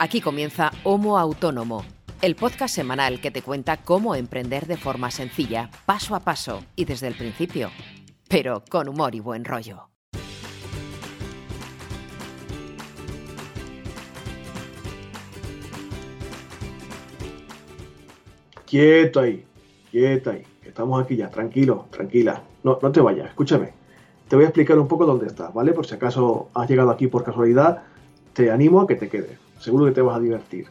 Aquí comienza Homo Autónomo, el podcast semanal que te cuenta cómo emprender de forma sencilla, paso a paso y desde el principio, pero con humor y buen rollo. Quieto ahí, quieto ahí. Estamos aquí ya, tranquilo, tranquila. No, no te vayas, escúchame. Te voy a explicar un poco dónde estás, ¿vale? Por si acaso has llegado aquí por casualidad, te animo a que te quedes. Seguro que te vas a divertir.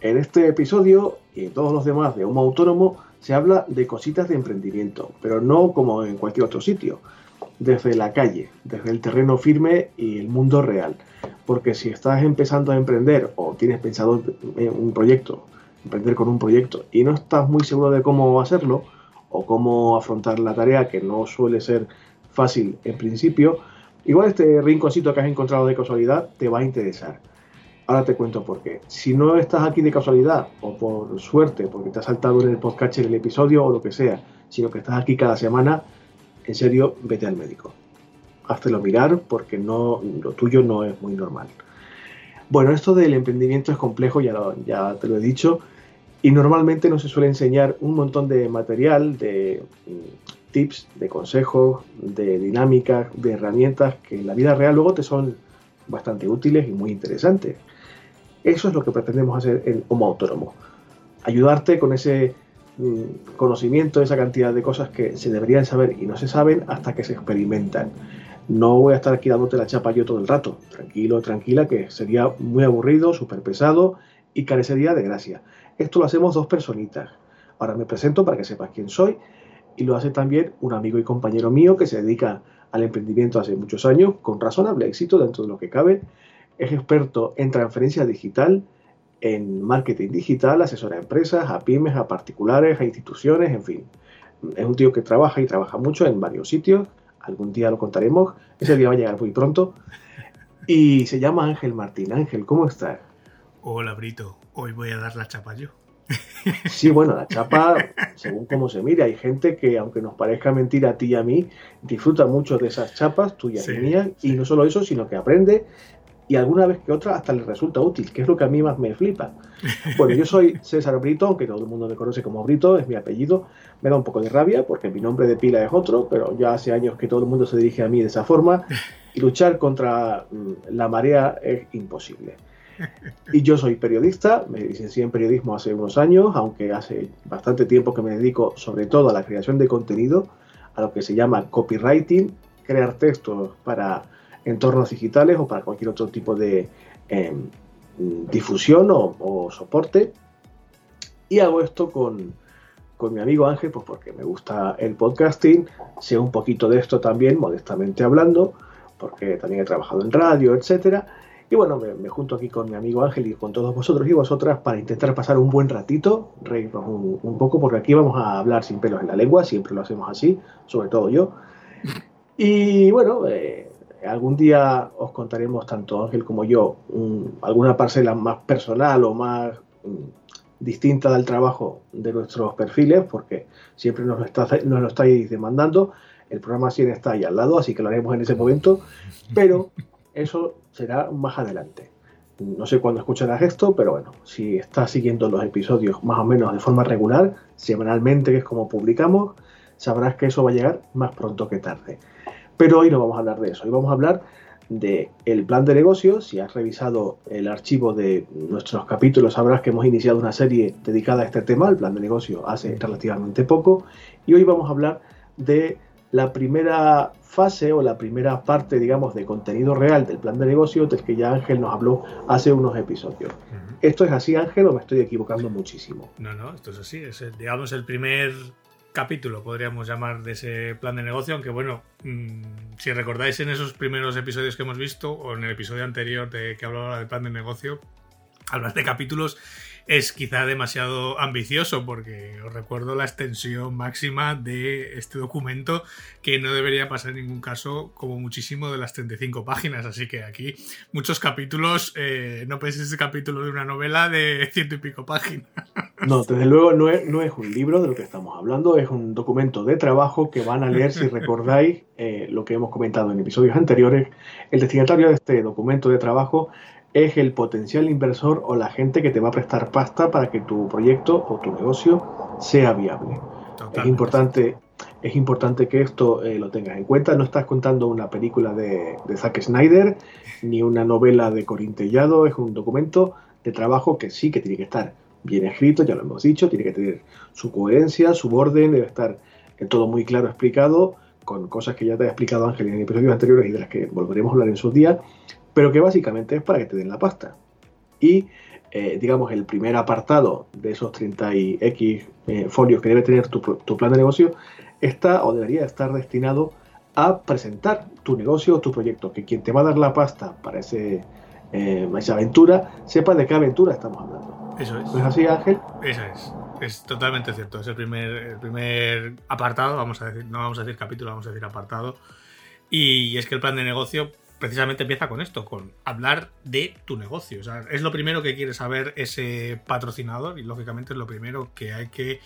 En este episodio y en todos los demás de Homo Autónomo se habla de cositas de emprendimiento, pero no como en cualquier otro sitio, desde la calle, desde el terreno firme y el mundo real. Porque si estás empezando a emprender o tienes pensado en un proyecto, emprender con un proyecto y no estás muy seguro de cómo hacerlo o cómo afrontar la tarea, que no suele ser fácil en principio, igual este rinconcito que has encontrado de casualidad te va a interesar. Ahora te cuento por qué. Si no estás aquí de casualidad o por suerte, porque te has saltado en el podcast en el episodio o lo que sea, sino que estás aquí cada semana, en serio, vete al médico. Háztelo mirar porque no, lo tuyo no es muy normal. Bueno, esto del emprendimiento es complejo, ya, ya te lo he dicho, y normalmente no se suele enseñar un montón de material, de mm, tips, de consejos, de dinámicas, de herramientas que en la vida real luego te son bastante útiles y muy interesantes. Eso es lo que pretendemos hacer en Homo Autónomo. Ayudarte con ese mm, conocimiento, esa cantidad de cosas que se deberían saber y no se saben hasta que se experimentan. No voy a estar aquí dándote la chapa yo todo el rato. Tranquilo, tranquila, que sería muy aburrido, súper pesado y carecería de gracia. Esto lo hacemos dos personitas. Ahora me presento para que sepas quién soy y lo hace también un amigo y compañero mío que se dedica al emprendimiento hace muchos años con razonable éxito dentro de lo que cabe es experto en transferencia digital, en marketing digital, asesora a empresas, a pymes, a particulares, a instituciones, en fin. Es un tío que trabaja y trabaja mucho en varios sitios. Algún día lo contaremos. Ese día va a llegar muy pronto. Y se llama Ángel Martín. Ángel, ¿cómo estás? Hola, Brito. Hoy voy a dar la chapa yo. Sí, bueno, la chapa, según cómo se mire, hay gente que, aunque nos parezca mentira a ti y a mí, disfruta mucho de esas chapas, tuyas y mías, y no solo eso, sino que aprende y alguna vez que otra hasta les resulta útil, que es lo que a mí más me flipa. Bueno, yo soy César Brito, aunque todo el mundo me conoce como Brito, es mi apellido. Me da un poco de rabia porque mi nombre de pila es otro, pero ya hace años que todo el mundo se dirige a mí de esa forma y luchar contra mm, la marea es imposible. Y yo soy periodista, me licencié en periodismo hace unos años, aunque hace bastante tiempo que me dedico sobre todo a la creación de contenido, a lo que se llama copywriting, crear textos para entornos digitales o para cualquier otro tipo de em, difusión o, soporte. Y hago esto con, con, mi amigo Ángel, pues porque me gusta el podcasting, sé un poquito de esto también, modestamente hablando, porque también he trabajado en radio, etcétera. Y bueno, me, junto aquí con mi amigo Ángel y con todos vosotros y vosotras para intentar pasar un buen ratito, reírnos un, poco, porque aquí vamos a hablar sin pelos en la lengua, siempre lo hacemos así, sobre todo yo. Y bueno, eh, algún día os contaremos, tanto Ángel como yo, alguna parcela más personal o más mm, distinta del trabajo de nuestros perfiles, porque siempre nos lo, estáis demandando. El programa 100 está ahí al lado, así que lo haremos en ese momento, pero eso será más adelante. No sé cuándo escucharás esto, pero bueno, si estás siguiendo los episodios más o menos de forma regular, semanalmente, que es como publicamos, sabrás que eso va a llegar más pronto que tarde. Pero hoy no vamos a hablar de eso, hoy vamos a hablar del el plan de negocio. Si has revisado el archivo de nuestros capítulos, sabrás que hemos iniciado una serie dedicada a este tema, el plan de negocio, hace relativamente poco. Y hoy vamos a hablar de la primera fase o la primera parte, digamos, de contenido real del plan de negocio del que ya Ángel nos habló hace unos episodios. ¿Esto es así, Ángel, o me estoy equivocando muchísimo? No, no, esto es así. Es, digamos, el primer capítulo, podríamos llamar, de ese plan de negocio, aunque bueno, mm, si recordáis en esos primeros episodios que hemos visto, o en el episodio anterior de que hablaba del plan de negocio, hablar de capítulos es quizá demasiado ambicioso porque os recuerdo la extensión máxima de este documento que no debería pasar en ningún caso como muchísimo de las 35 páginas. Así que aquí muchos capítulos, eh, no penséis ese capítulo de una novela de ciento y pico páginas. No, desde luego no es, no es un libro de lo que estamos hablando, es un documento de trabajo que van a leer si recordáis eh, lo que hemos comentado en episodios anteriores. El destinatario de este documento de trabajo es el potencial inversor o la gente que te va a prestar pasta para que tu proyecto o tu negocio sea viable. Es importante, es importante que esto eh, lo tengas en cuenta. No estás contando una película de, Zack Snyder ni una novela de Corintellado, es un documento de trabajo que sí que tiene que estar bien escrito, ya lo hemos dicho, tiene que tener su coherencia, su orden, debe estar todo muy claro explicado, con cosas que ya te ha explicado Ángel en episodios anteriores y de las que volveremos a hablar en sus días, pero que básicamente es para que te den la pasta. Y, eh, digamos, el primer apartado de esos 30 y X eh, folios que debe tener tu, plan de negocio está o debería estar destinado a presentar tu negocio o tu proyecto, que quien te va a dar la pasta para ese, eh, esa aventura sepa de qué aventura estamos hablando. Eso es. ¿No es así, Ángel? Eso es. Es totalmente cierto. Es el primer, el primer apartado, vamos a decir, no vamos a decir capítulo, vamos a decir apartado. Y es que el plan de negocio precisamente empieza con esto, con hablar de tu negocio. Es lo primero que quiere saber ese patrocinador y lógicamente es lo primero que hay que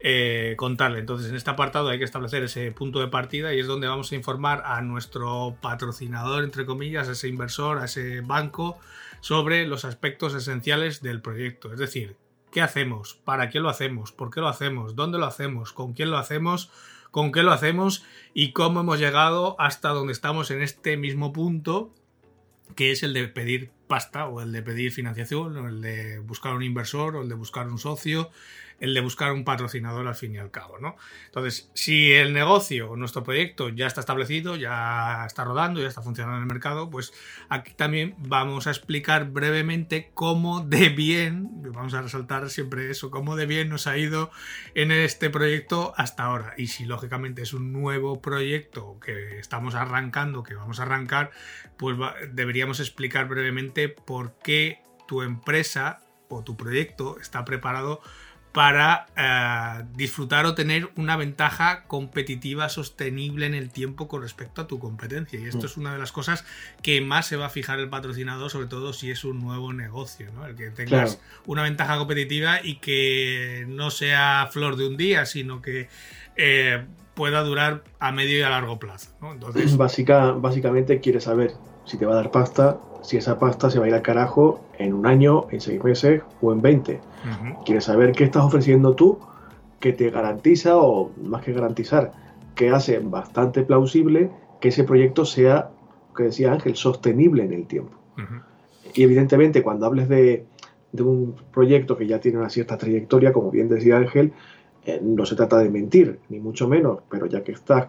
eh, contarle. Entonces, en este apartado hay que establecer ese punto de partida y es donde vamos a informar a nuestro patrocinador, entre comillas, a ese inversor, a ese banco, sobre los aspectos esenciales del proyecto. Es decir, ¿qué hacemos? ¿Para qué lo hacemos? ¿Por qué lo hacemos? ¿Dónde lo hacemos? ¿Con quién lo hacemos? Con qué lo hacemos y cómo hemos llegado hasta donde estamos en este mismo punto, que es el de pedir pasta o el de pedir financiación o el de buscar un inversor o el de buscar un socio el de buscar un patrocinador al fin y al cabo, ¿no? Entonces, si el negocio o nuestro proyecto ya está establecido, ya está rodando, ya está funcionando en el mercado, pues aquí también vamos a explicar brevemente cómo de bien, vamos a resaltar siempre eso, cómo de bien nos ha ido en este proyecto hasta ahora. Y si lógicamente es un nuevo proyecto que estamos arrancando, que vamos a arrancar, pues deberíamos explicar brevemente por qué tu empresa o tu proyecto está preparado para eh, disfrutar o tener una ventaja competitiva sostenible en el tiempo con respecto a tu competencia. Y esto mm. es una de las cosas que más se va a fijar el patrocinador, sobre todo si es un nuevo negocio, ¿no? El que tengas una ventaja competitiva y que no sea flor de un día, sino que eh, pueda durar a medio y a largo plazo. Entonces... Básica, básicamente quieres saber si te va a dar pasta, si esa pasta se va a ir al carajo en un año, en seis meses o en 20. Quieres saber qué estás ofreciendo tú que te garantiza, o más que garantizar, que hace bastante plausible que ese proyecto sea, que decía Ángel, sostenible en el tiempo. Y evidentemente cuando hables de, un proyecto que ya tiene una cierta trayectoria, como bien decía Ángel, eh, no se trata de mentir, ni mucho menos, pero ya que estás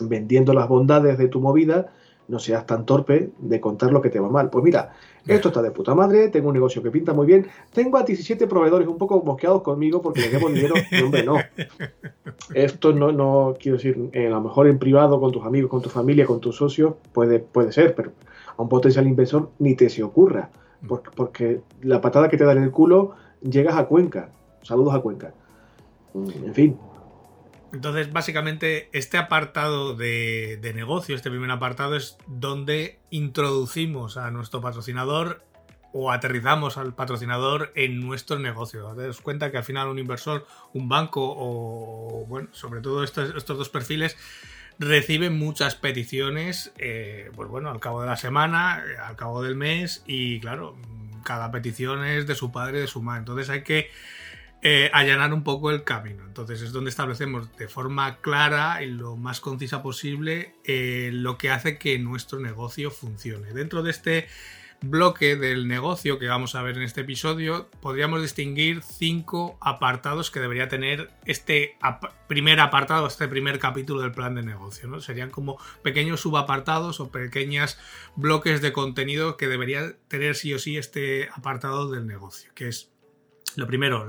vendiendo las bondades de tu movida, no seas tan torpe de contar lo que te va mal. Pues mira, esto está de puta madre, tengo un negocio que pinta muy bien, tengo a 17 proveedores un poco mosqueados conmigo porque les debo dinero. hombre, no. Esto no, no quiero decir, a lo mejor en privado, con tus amigos, con tu familia, con tus socios, puede, puede ser, pero a un potencial inversor ni te se ocurra, porque, porque la patada que te da en el culo llegas a Cuenca. Saludos a Cuenca. En fin, entonces, básicamente, este apartado de, negocio, este primer apartado, es donde introducimos a nuestro patrocinador o aterrizamos al patrocinador en nuestro negocio. Daos cuenta que al final un inversor, un banco o, bueno, sobre todo estos, estos dos perfiles reciben muchas peticiones, eh, pues bueno, al cabo de la semana, al cabo del mes y claro, cada petición es de su padre de su madre. Entonces hay que eh, allanar un poco el camino. Entonces es donde establecemos de forma clara y lo más concisa posible eh, lo que hace que nuestro negocio funcione. Dentro de este bloque del negocio que vamos a ver en este episodio, podríamos distinguir cinco apartados que debería tener este primer apartado, este primer capítulo del plan de negocio. ¿no? Serían como pequeños subapartados o pequeños bloques de contenido que debería tener sí o sí este apartado del negocio, que es lo primero,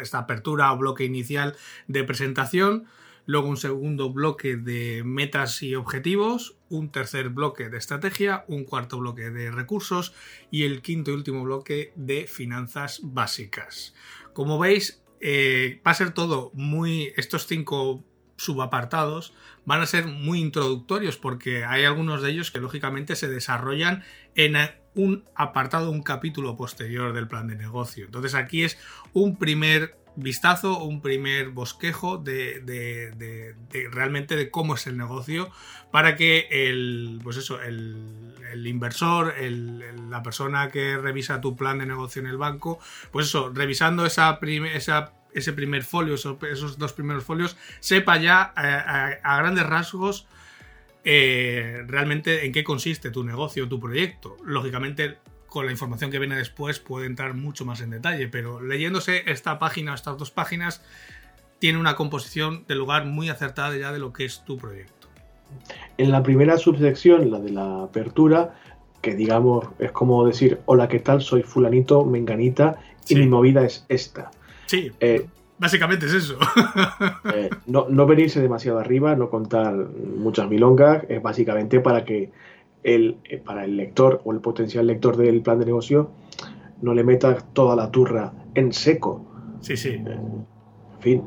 esta apertura o bloque inicial de presentación, luego un segundo bloque de metas y objetivos, un tercer bloque de estrategia, un cuarto bloque de recursos y el quinto y último bloque de finanzas básicas. Como veis, eh, va a ser todo muy... Estos cinco subapartados van a ser muy introductorios porque hay algunos de ellos que lógicamente se desarrollan en un apartado, un capítulo posterior del plan de negocio. Entonces aquí es un primer vistazo, un primer bosquejo de, realmente de cómo es el negocio para que el, pues eso, el, inversor, la persona que revisa tu plan de negocio en el banco, pues eso, revisando esa, ese primer folio, esos, dos primeros folios, sepa ya eh, a, grandes rasgos eh, realmente en qué consiste tu negocio, tu proyecto. Lógicamente con la información que viene después puede entrar mucho más en detalle, pero leyéndose esta página, estas dos páginas, tiene una composición de lugar muy acertada ya de lo que es tu proyecto. En la primera subsección, la de la apertura, que digamos es como decir, hola, ¿qué tal? Soy fulanito, menganita, y mi movida es esta. Sí. Eh, básicamente es eso. Eh, no, no venirse demasiado arriba, no contar muchas milongas, es básicamente para que el, eh, para el lector o el potencial lector del plan de negocio no le metas toda la turra en seco. Sí, sí. Eh, en fin.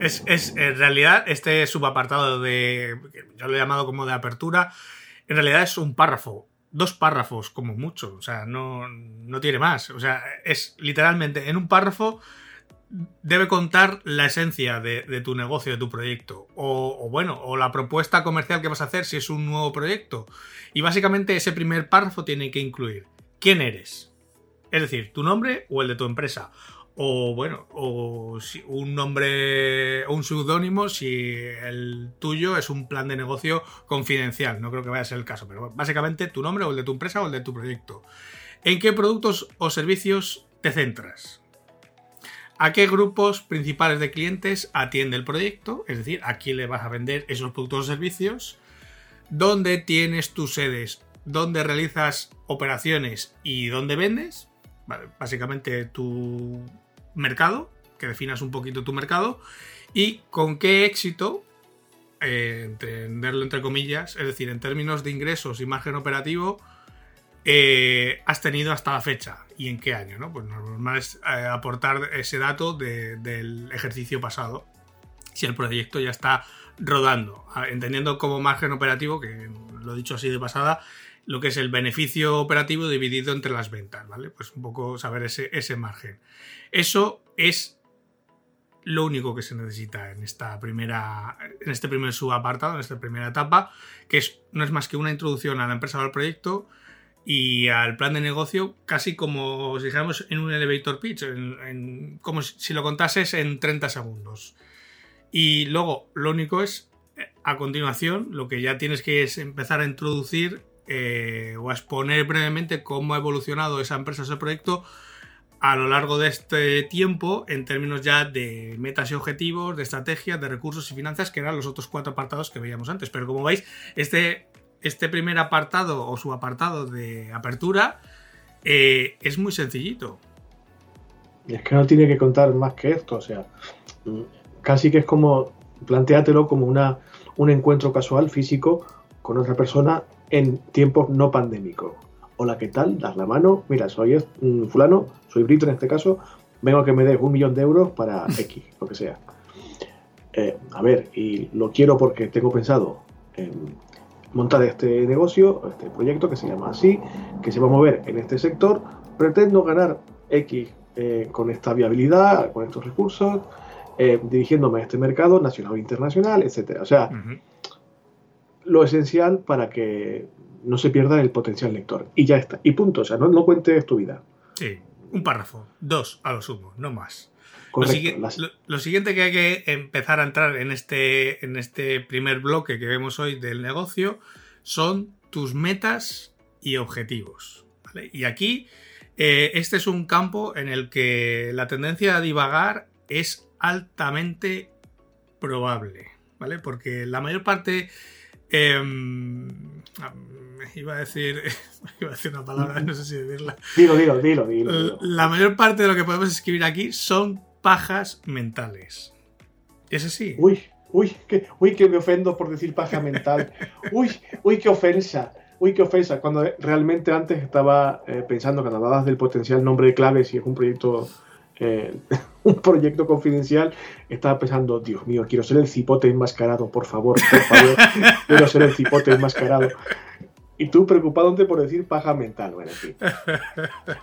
Es, en realidad, este subapartado de. Yo lo he llamado como de apertura. En realidad es un párrafo. Dos párrafos, como mucho. O sea, no, no tiene más. O sea, es literalmente en un párrafo debe contar la esencia de, tu negocio, de tu proyecto. O, bueno, o la propuesta comercial que vas a hacer si es un nuevo proyecto. Y básicamente ese primer párrafo tiene que incluir quién eres. Es decir, tu nombre o el de tu empresa. O bueno, o si un nombre o un seudónimo si el tuyo es un plan de negocio confidencial. No creo que vaya a ser el caso, pero básicamente tu nombre o el de tu empresa o el de tu proyecto. ¿En qué productos o servicios te centras? ¿A qué grupos principales de clientes atiende el proyecto? Es decir, ¿a quién le vas a vender esos productos o servicios? ¿Dónde tienes tus sedes? ¿Dónde realizas operaciones y dónde vendes? básicamente tu mercado, que definas un poquito tu mercado. Y con qué éxito, eh, entenderlo entre comillas, es decir, en términos de ingresos y margen operativo, eh, has tenido hasta la fecha y en qué año, ¿no? Pues normal es eh, aportar ese dato del ejercicio pasado, si el proyecto ya está rodando, entendiendo como margen operativo, que lo he dicho así de pasada, lo que es el beneficio operativo dividido entre las ventas, ¿vale? Pues un poco saber ese, margen. Eso es lo único que se necesita en esta primera en este primer subapartado, en esta primera etapa, que es, no es más que una introducción a la empresa o al proyecto, y al plan de negocio casi como si dijéramos en un elevator pitch, como si lo contases en 30 segundos. Y luego lo único es, a continuación, lo que ya tienes que es empezar a introducir eh, o a exponer brevemente cómo ha evolucionado esa empresa, ese proyecto a lo largo de este tiempo en términos ya de metas y objetivos, de estrategias, de recursos y finanzas, que eran los otros cuatro apartados que veíamos antes. Pero como veis, este este primer apartado o su apartado de apertura eh, es muy sencillito. Es que no tiene que contar más que esto, o sea, casi que es como, planteátelo como una, un encuentro casual físico con otra persona en tiempos no pandémicos. Hola, ¿qué tal? Das la mano, mira, soy fulano, soy Brito en este caso, vengo a que me des un millón de euros para X, lo que sea. Eh, a ver, y lo quiero porque tengo pensado en montar este negocio, este proyecto que se llama así, que se va a mover en este sector, pretendo ganar X eh, con esta viabilidad, con estos recursos, eh, dirigiéndome a este mercado nacional o internacional, etcétera. O sea, lo esencial para que no se pierda el potencial lector. Y ya está. Y punto. O sea, no, no cuentes tu vida. Sí, un párrafo, dos a lo sumo, no más. Lo, siguiente que hay que empezar a entrar en este, en este primer bloque que vemos hoy del negocio son tus metas y objetivos. Y aquí eh, este es un campo en el que la tendencia a divagar es altamente probable, ¿vale? Porque la mayor parte... Em, iba a decir iba a decir una palabra, no sé si decirla. Dilo, dilo, dilo, dilo, La mayor parte de lo que podemos escribir aquí son pajas mentales. ¿Es así? Uy, uy, que, uy, que me ofendo por decir paja mental. Uy, uy, qué ofensa. Uy, qué ofensa. Cuando realmente antes estaba eh, pensando, cuando hablabas del potencial nombre de clave, si es un proyecto, eh, un proyecto confidencial, estaba pensando, Dios mío, quiero ser el cipote enmascarado, por favor, por favor, quiero ser el cipote enmascarado. Y tú preocupándote por decir paja mental. Bueno, en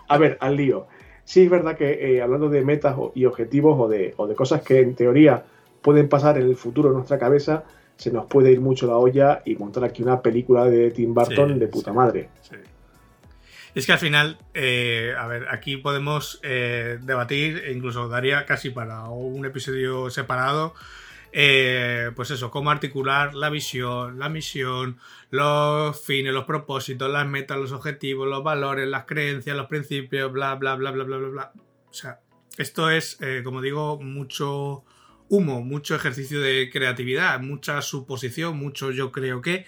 A ver, al lío. Sí es verdad que eh, hablando de metas y objetivos o de, o de cosas que en teoría pueden pasar en el futuro en nuestra cabeza, se nos puede ir mucho la olla y montar aquí una película de Tim Burton de puta madre. Sí. Es que al final, eh, a ver, aquí podemos eh, debatir, e incluso daría casi para un episodio separado, eh, pues eso, cómo articular la visión, la misión, los fines, los propósitos, las metas, los objetivos, los valores, las creencias, los principios, bla, bla, bla, bla, bla, bla, bla. O sea, esto es, como digo, mucho humo, mucho ejercicio de creatividad, mucha suposición, mucho yo creo que,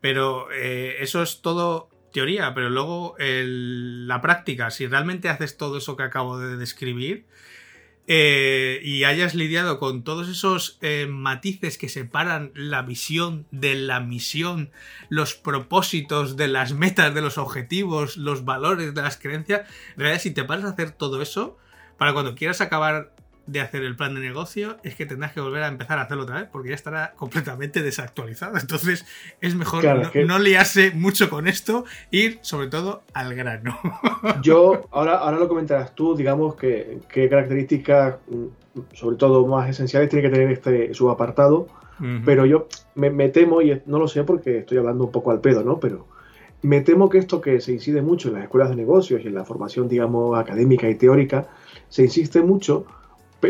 pero eso es todo teoría, pero luego la práctica, si realmente haces todo eso que acabo de describir eh, y hayas lidiado con todos esos eh, matices que separan la visión de la misión, los propósitos de las metas, de los objetivos, los valores de las creencias, en realidad si te paras a hacer todo eso, para cuando quieras acabar de hacer el plan de negocio es que tendrás que volver a empezar a hacerlo otra vez porque ya estará completamente desactualizado. Entonces es mejor no, liarse mucho con esto, ir sobre todo al grano. Yo, ahora, ahora lo comentarás tú, digamos, que, qué características, mm, sobre todo más esenciales, tiene que tener este subapartado. Pero yo me, me, temo, y no lo sé porque estoy hablando un poco al pedo, ¿no? Pero me temo que esto que se incide mucho en las escuelas de negocios y en la formación, digamos, académica y teórica, se insiste mucho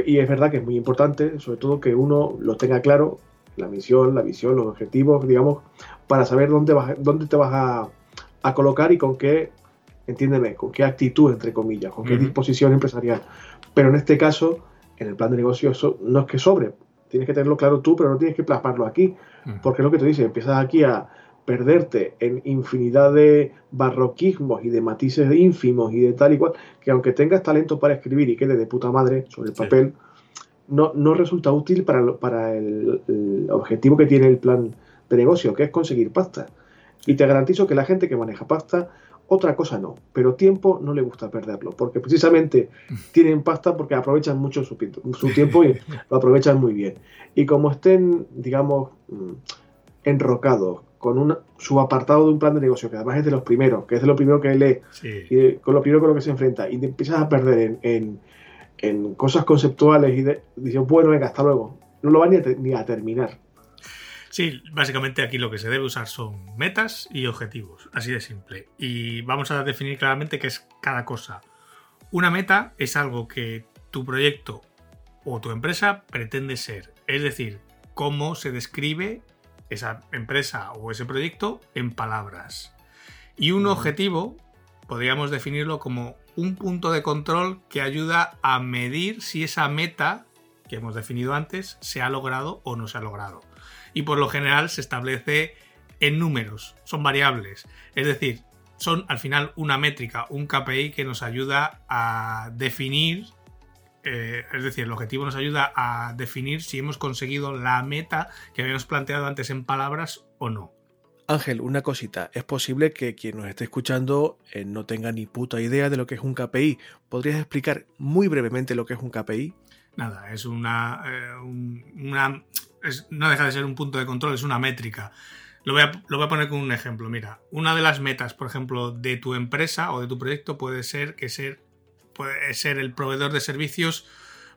y es verdad que es muy importante, sobre todo que uno lo tenga claro, la misión, la visión, los objetivos, digamos, para saber dónde, vas, dónde te vas a, colocar y con qué, entiéndeme, con qué actitud, entre comillas, con qué disposición empresarial. Pero en este caso, en el plan de negocio, eso no es que sobre. Tienes que tenerlo claro tú, pero no tienes que plasmarlo aquí. Porque es lo que te dice, empiezas aquí a, perderte en infinidad de barroquismos y de matices ínfimos y de tal y cual, que aunque tengas talento para escribir y quede de puta madre sobre el papel, no, no resulta útil para, para el, objetivo que tiene el plan de negocio, que es conseguir pasta. Y te garantizo que la gente que maneja pasta, otra cosa no, pero tiempo no le gusta perderlo, porque precisamente tienen pasta porque aprovechan mucho su, su tiempo y lo aprovechan muy bien. Y como estén, digamos, mm, enrocados con un subapartado de un plan de negocio, que además es de los primeros, que es de lo primero que lee, y con lo primero con lo que se enfrenta, y te empiezas a perder en, cosas conceptuales y de, dices, bueno, venga, hasta luego. No lo va ni a, terminar. Sí, básicamente aquí lo que se debe usar son metas y objetivos, así de simple. Y vamos a definir claramente qué es cada cosa. Una meta es algo que tu proyecto o tu empresa pretende ser, es decir, cómo se describe esa empresa o ese proyecto en palabras. Y un objetivo podríamos definirlo como un punto de control que ayuda a medir si esa meta que hemos definido antes se ha logrado o no se ha logrado. Y por lo general se establece en números, son variables. Es decir, son al final una métrica, un KPI que nos ayuda a definir eh, es decir, el objetivo nos ayuda a definir si hemos conseguido la meta que habíamos planteado antes en palabras o no. Ángel, una cosita. Es posible que quien nos esté escuchando eh, no tenga ni puta idea de lo que es un KPI. ¿Podrías explicar muy brevemente lo que es un KPI? Nada, es una. Eh, una no deja de ser un punto de control, es una métrica. Lo voy, a, lo voy, a, poner con un ejemplo. Mira, una de las metas, por ejemplo, de tu empresa o de tu proyecto puede ser que ser puede ser el proveedor de servicios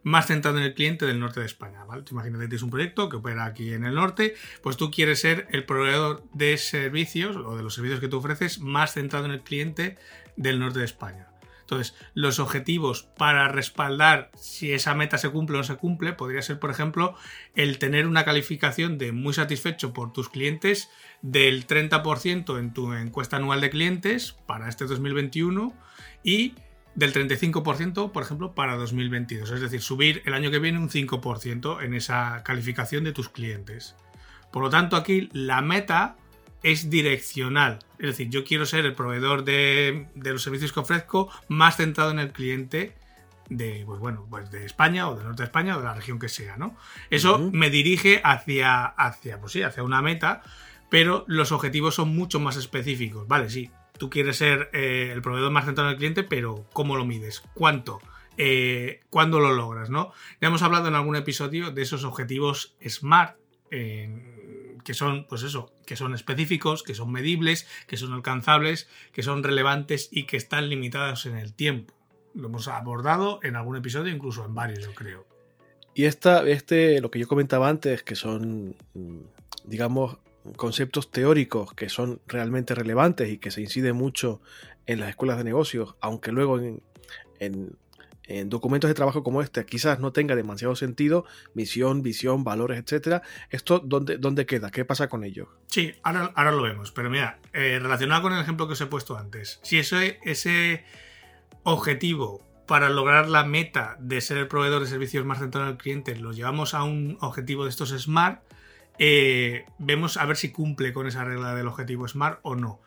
más centrado en el cliente del norte de España. ¿vale? Imagínate que tienes un proyecto que opera aquí en el norte, pues tú quieres ser el proveedor de servicios o de los servicios que tú ofreces más centrado en el cliente del norte de España. Entonces, los objetivos para respaldar si esa meta se cumple o no se cumple podría ser, por ejemplo, el tener una calificación de muy satisfecho por tus clientes del 30% en tu encuesta anual de clientes para este 2021 y del 35%, por ejemplo, para 2022. Es decir, subir el año que viene un 5% en esa calificación de tus clientes. Por lo tanto, aquí la meta es direccional. Es decir, yo quiero ser el proveedor de, los servicios que ofrezco más centrado en el cliente de, pues bueno, pues de España o del norte de España o de la región que sea, ¿no? Eso me dirige hacia, hacia, pues sí, hacia una meta, pero los objetivos son mucho más específicos. Vale, sí, tú quieres ser eh, el proveedor más centrado del cliente, pero ¿cómo lo mides? ¿Cuánto? Eh, ¿Cuándo lo logras? ¿no? Ya hemos hablado en algún episodio de esos objetivos SMART, que son, pues eso, que son específicos, que son medibles, que son alcanzables, que son relevantes y que están limitados en el tiempo. Lo hemos abordado en algún episodio, incluso en varios, yo creo. Y esta, este, lo que yo comentaba antes, que son, mm, digamos, conceptos teóricos que son realmente relevantes y que se incide mucho en las escuelas de negocios, aunque luego en, en, documentos de trabajo como este quizás no tenga demasiado sentido, misión, visión, valores, etcétera. ¿Esto dónde, dónde queda? ¿Qué pasa con ello? Sí, ahora, ahora lo vemos, pero mira, eh, relacionado con el ejemplo que os he puesto antes, si ese, ese objetivo para lograr la meta de ser el proveedor de servicios más centrado al cliente lo llevamos a un objetivo de estos SMART, eh, vemos a ver si cumple con esa regla del objetivo SMART o no.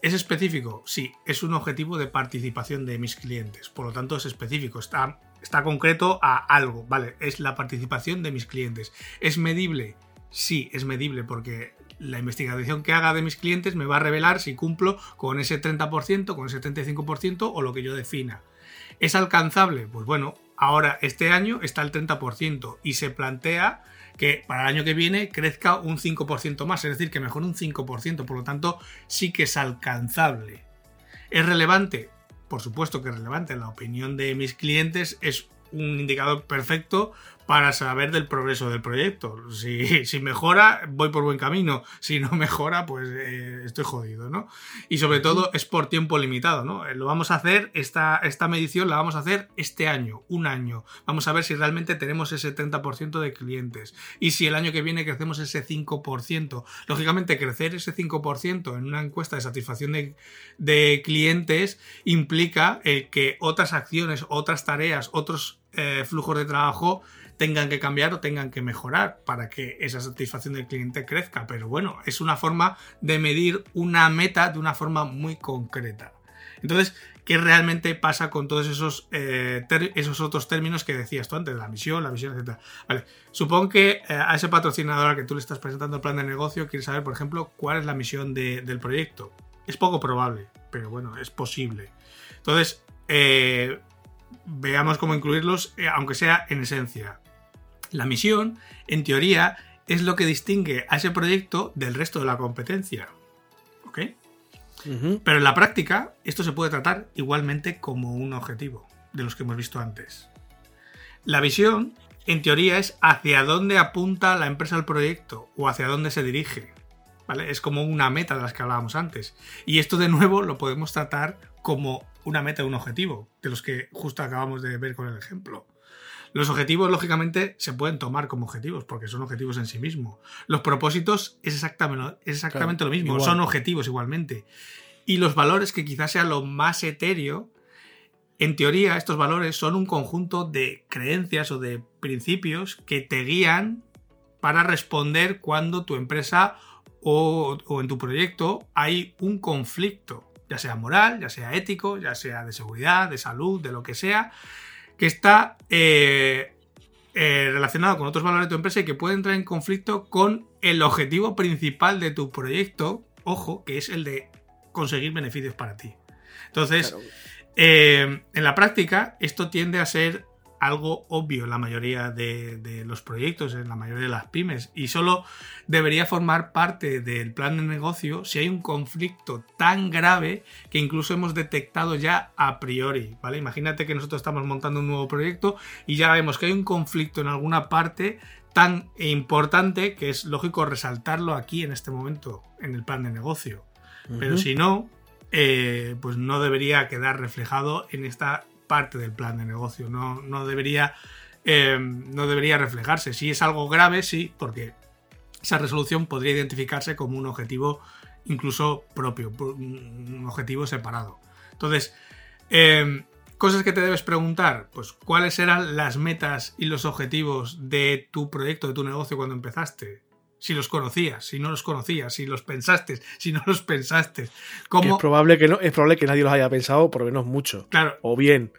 ¿Es específico? Sí, es un objetivo de participación de mis clientes, por lo tanto es específico, está, está concreto a algo, ¿vale? Es la participación de mis clientes. ¿Es medible? Sí, es medible porque la investigación que haga de mis clientes me va a revelar si cumplo con ese 30%, con ese 35% o lo que yo defina. ¿Es alcanzable? Pues bueno, ahora este año está el 30% y se plantea que para el año que viene crezca un 5% más, es decir, que mejore un 5%, por lo tanto sí que es alcanzable. ¿Es relevante? Por supuesto que es relevante, la opinión de mis clientes es un indicador perfecto para saber del progreso del proyecto. Si, si, mejora, voy por buen camino. Si no mejora, pues eh, estoy jodido, ¿no? Y sobre todo es por tiempo limitado, ¿no? Eh, lo vamos a hacer, esta, esta medición la vamos a hacer este año, un año. Vamos a ver si realmente tenemos ese 30% de clientes. Y si el año que viene crecemos ese 5%. Lógicamente, crecer ese 5% en una encuesta de satisfacción de, de clientes implica el que otras acciones, otras tareas, otros eh, flujos de trabajo tengan que cambiar o tengan que mejorar para que esa satisfacción del cliente crezca. Pero bueno, es una forma de medir una meta de una forma muy concreta. Entonces, ¿qué realmente pasa con todos esos, eh, esos otros términos que decías tú antes? La misión, la visión, etc. Vale, supongo que eh, a ese patrocinador al que tú le estás presentando el plan de negocio quiere saber, por ejemplo, cuál es la misión del proyecto. Es poco probable, pero bueno, es posible. Entonces, eh, veamos cómo incluirlos, aunque sea en esencia. La misión, en teoría, es lo que distingue a ese proyecto del resto de la competencia. ¿Ok? Pero en la práctica, esto se puede tratar igualmente como un objetivo, de los que hemos visto antes. La visión, en teoría, es hacia dónde apunta la empresa al proyecto o hacia dónde se dirige. ¿Vale? Es como una meta de las que hablábamos antes. Y esto de nuevo lo podemos tratar como una meta, un objetivo, de los que justo acabamos de ver con el ejemplo. Los objetivos, lógicamente, se pueden tomar como objetivos, porque son objetivos en sí mismos. Los propósitos es exactamente, exactamente lo mismo, son objetivos igualmente. Y los valores, que quizás sea lo más etéreo, en teoría, estos valores son un conjunto de creencias o de principios que te guían para responder cuando tu empresa o, o, en tu proyecto hay un conflicto, ya sea moral, ya sea ético, ya sea de seguridad, de salud, de lo que sea, que está eh, eh, relacionado con otros valores de tu empresa y que puede entrar en conflicto con el objetivo principal de tu proyecto, ojo, que es el de conseguir beneficios para ti. Entonces, eh, en la práctica, esto tiende a ser algo obvio en la mayoría de, los proyectos, en la mayoría de las pymes, y solo debería formar parte del plan de negocio si hay un conflicto tan grave que incluso hemos detectado ya a priori, ¿vale? Imagínate que nosotros estamos montando un nuevo proyecto y ya vemos que hay un conflicto en alguna parte tan importante que es lógico resaltarlo aquí en este momento en el plan de negocio. Pero si no, eh, pues no debería quedar reflejado en esta parte del plan de negocio. No, no debería, eh, no debería reflejarse. Si es algo grave, sí, porque esa resolución podría identificarse como un objetivo incluso propio, un objetivo separado. Entonces, eh, cosas que te debes preguntar, pues cuáles eran las metas y los objetivos de tu proyecto, de tu negocio cuando empezaste. Si los conocías, si no los conocías, si los pensaste, si no los pensaste. Es probable que no, es probable que nadie los haya pensado, por lo menos mucho. Claro. O bien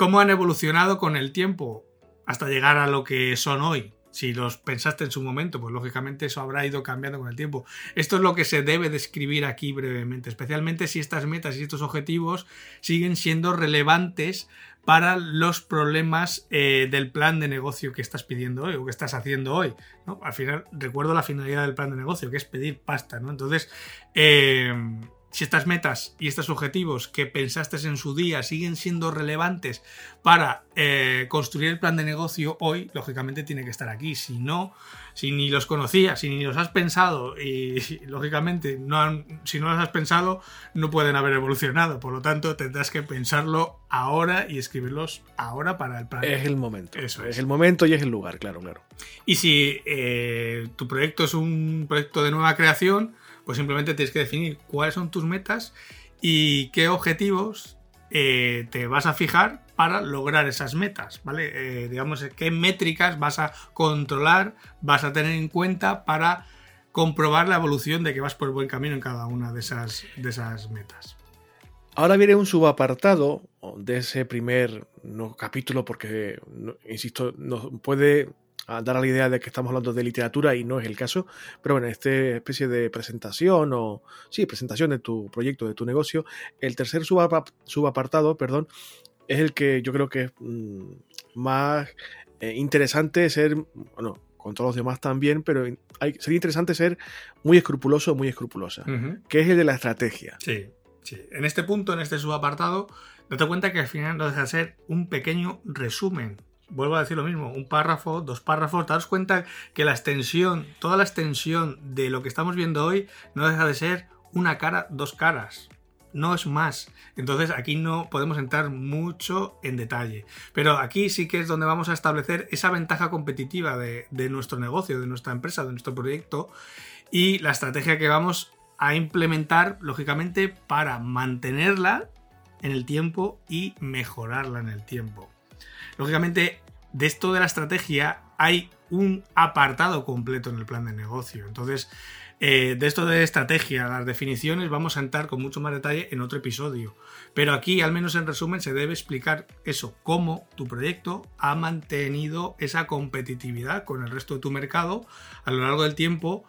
cómo han evolucionado con el tiempo hasta llegar a lo que son hoy. Si los pensaste en su momento, pues lógicamente eso habrá ido cambiando con el tiempo. Esto es lo que se debe describir aquí brevemente, especialmente si estas metas y estos objetivos siguen siendo relevantes para los problemas eh, del plan de negocio que estás pidiendo hoy o que estás haciendo hoy. Al final, recuerdo la finalidad del plan de negocio, que es pedir pasta. ¿no? Entonces, eh, si estas metas y estos objetivos que pensaste en su día siguen siendo relevantes para eh, construir el plan de negocio hoy, lógicamente tiene que estar aquí. Si no, si ni los conocías, si ni los has pensado y, lógicamente no si no los has pensado, no pueden haber evolucionado. Por lo tanto, tendrás que pensarlo ahora y escribirlos ahora para el plan. Es el momento. Eso es. es el momento y es el lugar, claro, claro. Y si eh, tu proyecto es un proyecto de nueva creación, pues simplemente tienes que definir cuáles son tus metas y qué objetivos eh, te vas a fijar para lograr esas metas, ¿vale? Eh, digamos, qué métricas vas a controlar, vas a tener en cuenta para comprobar la evolución de que vas por el buen camino en cada una de esas, de esas metas. Ahora viene un subapartado de ese primer capítulo porque, insisto, nos puede a dar a la idea de que estamos hablando de literatura y no es el caso, pero bueno, esta especie de presentación o, sí, presentación de tu proyecto, de tu negocio, el tercer subapartado, perdón, es el que yo creo que es mm, más eh, interesante ser, bueno, con todos los demás también, pero hay, sería interesante ser muy escrupuloso o muy escrupulosa, que es el de la estrategia. Sí, sí. En este punto, en este subapartado, date cuenta que al final no deja de ser un pequeño resumen vuelvo a decir lo mismo, un párrafo, dos párrafos, daros cuenta que la extensión, toda la extensión de lo que estamos viendo hoy no deja de ser una cara, dos caras. No es más. Entonces aquí no podemos entrar mucho en detalle. Pero aquí sí que es donde vamos a establecer esa ventaja competitiva de, de nuestro negocio, de nuestra empresa, de nuestro proyecto y la estrategia que vamos a implementar, lógicamente, para mantenerla en el tiempo y mejorarla en el tiempo. Lógicamente, de esto de la estrategia hay un apartado completo en el plan de negocio. Entonces, eh, de esto de estrategia, las definiciones, vamos a entrar con mucho más detalle en otro episodio. Pero aquí, al menos en resumen, se debe explicar eso, cómo tu proyecto ha mantenido esa competitividad con el resto de tu mercado a lo largo del tiempo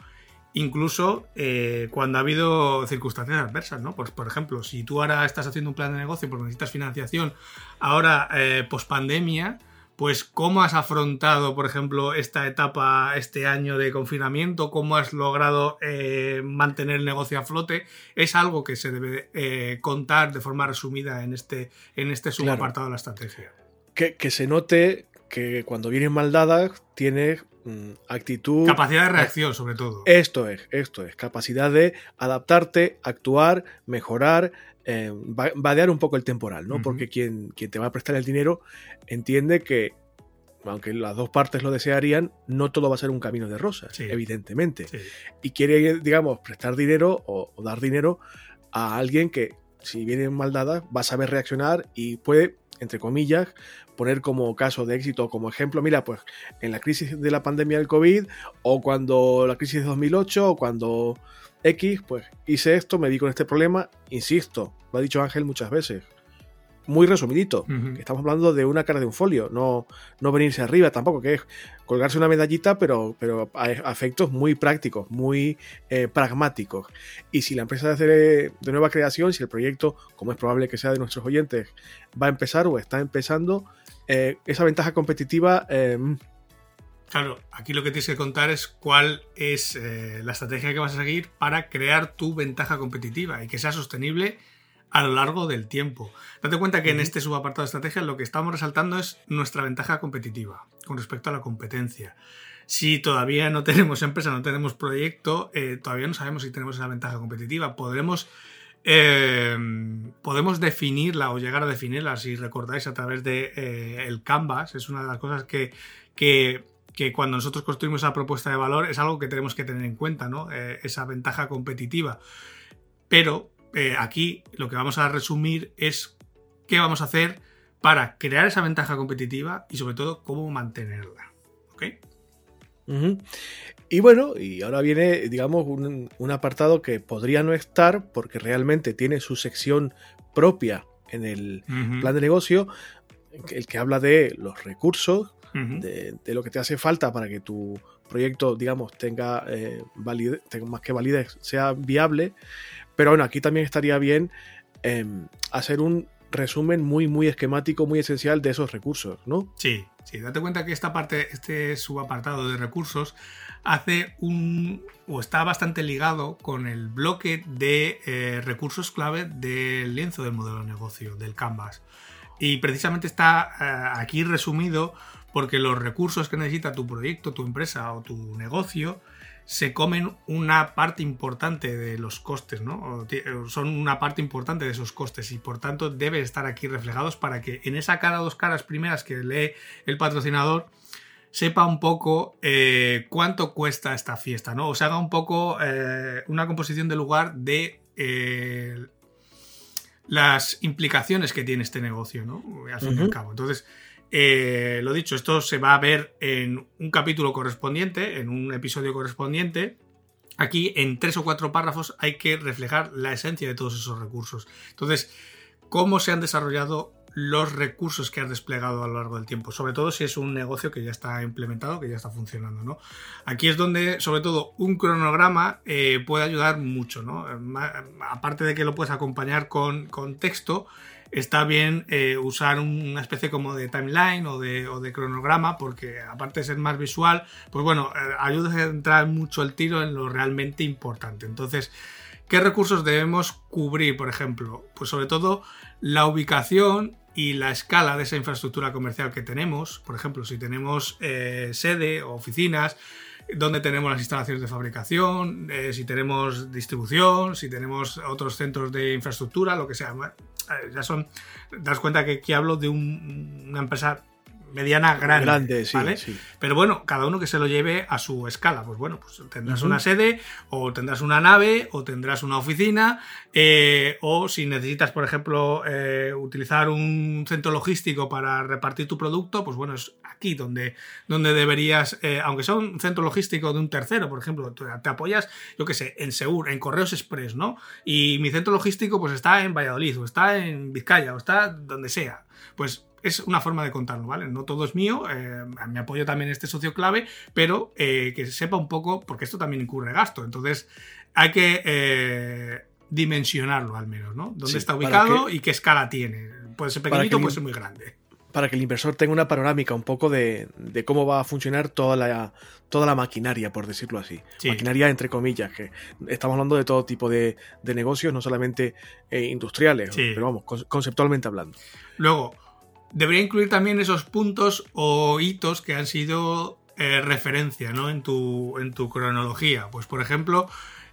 incluso eh, cuando ha habido circunstancias adversas, ¿no? Pues, por ejemplo, si tú ahora estás haciendo un plan de negocio porque necesitas financiación, ahora eh, post pandemia, pues cómo has afrontado, por ejemplo, esta etapa, este año de confinamiento, cómo has logrado eh, mantener el negocio a flote, es algo que se debe eh, contar de forma resumida en este, en este subapartado de la estrategia. Que, que se note que cuando vienen mal dadas tienes actitud. Capacidad de reacción, sobre todo. Esto es, esto es. Capacidad de adaptarte, actuar, mejorar, eh, vadear un poco el temporal, ¿no? Porque quien, quien te va a prestar el dinero entiende que, aunque las dos partes lo desearían, no todo va a ser un camino de rosas, evidentemente. Y quiere, digamos, prestar dinero o, dar dinero a alguien que, si viene mal dada, va a saber reaccionar y puede, entre comillas, poner como caso de éxito, como ejemplo, mira, pues en la crisis de la pandemia del COVID, o cuando la crisis de 2008, o cuando X, pues hice esto, me di con este problema, insisto, lo ha dicho Ángel muchas veces, muy resumidito, estamos hablando de una cara de un folio, no, no venirse arriba tampoco, que es colgarse una medallita, pero, pero a, efectos muy prácticos, muy eh, pragmáticos. Y si la empresa de, de nueva creación, si el proyecto, como es probable que sea de nuestros oyentes, va a empezar o está empezando, eh, esa ventaja competitiva... Eh, claro, aquí lo que tienes que contar es cuál es eh, la estrategia que vas a seguir para crear tu ventaja competitiva y que sea sostenible a lo largo del tiempo. Date cuenta que en este subapartado de estrategia lo que estamos resaltando es nuestra ventaja competitiva con respecto a la competencia. Si todavía no tenemos empresa, no tenemos proyecto, todavía no sabemos si tenemos esa ventaja competitiva. Podremos Em, podemos definirla o llegar a definirla, si recordáis, a través de eh, Canvas. Es una de las cosas que, que, cuando nosotros construimos esa propuesta de valor es algo que tenemos que tener en cuenta, ¿no? Eh, esa ventaja competitiva. Pero eh, aquí lo que vamos a resumir es qué vamos a hacer para crear esa ventaja competitiva y sobre todo cómo mantenerla. ¿Ok? Y bueno, y ahora viene, digamos, un, apartado que podría no estar porque realmente tiene su sección propia en el plan de negocio, el que habla de los recursos, de, lo que te hace falta para que tu proyecto, digamos, tenga, eh, tenga más que validez, sea viable. Pero bueno, aquí también estaría bien em, hacer un resumen muy, muy esquemático, muy esencial de esos recursos, ¿no? Sí, sí, date cuenta que esta parte, este subapartado de recursos, hace un o está bastante ligado con el bloque de eh, recursos clave del lienzo del modelo de negocio, del Canvas. Y precisamente está eh, aquí resumido porque los recursos que necesita tu proyecto, tu empresa o tu negocio se comen una parte importante de los costes, ¿no? son una parte importante de esos costes y por tanto deben estar aquí reflejados para que en esa cara dos caras primeras que lee el patrocinador sepa un poco eh, cuánto cuesta esta fiesta, ¿no? O se haga un poco eh, una composición de lugar de eh, las implicaciones que tiene este negocio, ¿no? Al fin y al cabo. Entonces, lo dicho, esto se va a ver en un capítulo correspondiente, en un episodio correspondiente. Aquí, en tres o cuatro párrafos, hay que reflejar la esencia de todos esos recursos. Entonces, cómo se han desarrollado los recursos que has desplegado a lo largo del tiempo, sobre todo si es un negocio que ya está implementado, que ya está funcionando. ¿no? Aquí es donde, sobre todo, un cronograma eh, puede ayudar mucho. ¿no? Aparte de que lo puedes acompañar con, con texto, está bien eh, usar una especie como de timeline o de, o de, cronograma, porque aparte de ser más visual, pues bueno, eh, ayuda a entrar mucho el tiro en lo realmente importante. Entonces, ¿qué recursos debemos cubrir, por ejemplo? Pues sobre todo la ubicación y la escala de esa infraestructura comercial que tenemos, por ejemplo, si tenemos eh, sede o oficinas, donde tenemos las instalaciones de fabricación, eh, si tenemos distribución, si tenemos otros centros de infraestructura, lo que sea. Eh, ya son, das cuenta que aquí hablo de una empresa mediana grande, ¿vale? Pero bueno, cada uno que se lo lleve a su escala. Pues bueno, pues tendrás una sede, o tendrás una nave, o tendrás una oficina, eh, o si necesitas, por ejemplo, eh, utilizar un centro logístico para repartir tu producto, pues bueno, es aquí donde, donde deberías, eh, aunque sea un centro logístico de un tercero, por ejemplo, te apoyas, yo qué sé, en Segur, en Correos Express, ¿no? Y mi centro logístico pues está en Valladolid, o está en Vizcaya, o está donde sea. Pues es una forma de contarlo, ¿vale? No todo es mío, eh, me apoyo también este socio clave, pero eh, que sepa un poco, porque esto también incurre gasto, entonces hay que eh, dimensionarlo al menos, ¿no? ¿Dónde está ubicado y qué escala tiene? Puede ser pequeñito, puede ser muy grande. Para que el inversor tenga una panorámica un poco de, cómo va a funcionar toda la, toda la maquinaria, por decirlo así. Maquinaria entre comillas, que estamos hablando de todo tipo de, negocios, no solamente industriales, pero vamos, conceptualmente hablando. Luego, debería incluir también esos puntos o hitos que han sido eh, referencia ¿no? en, tu, en tu cronología. Pues por ejemplo,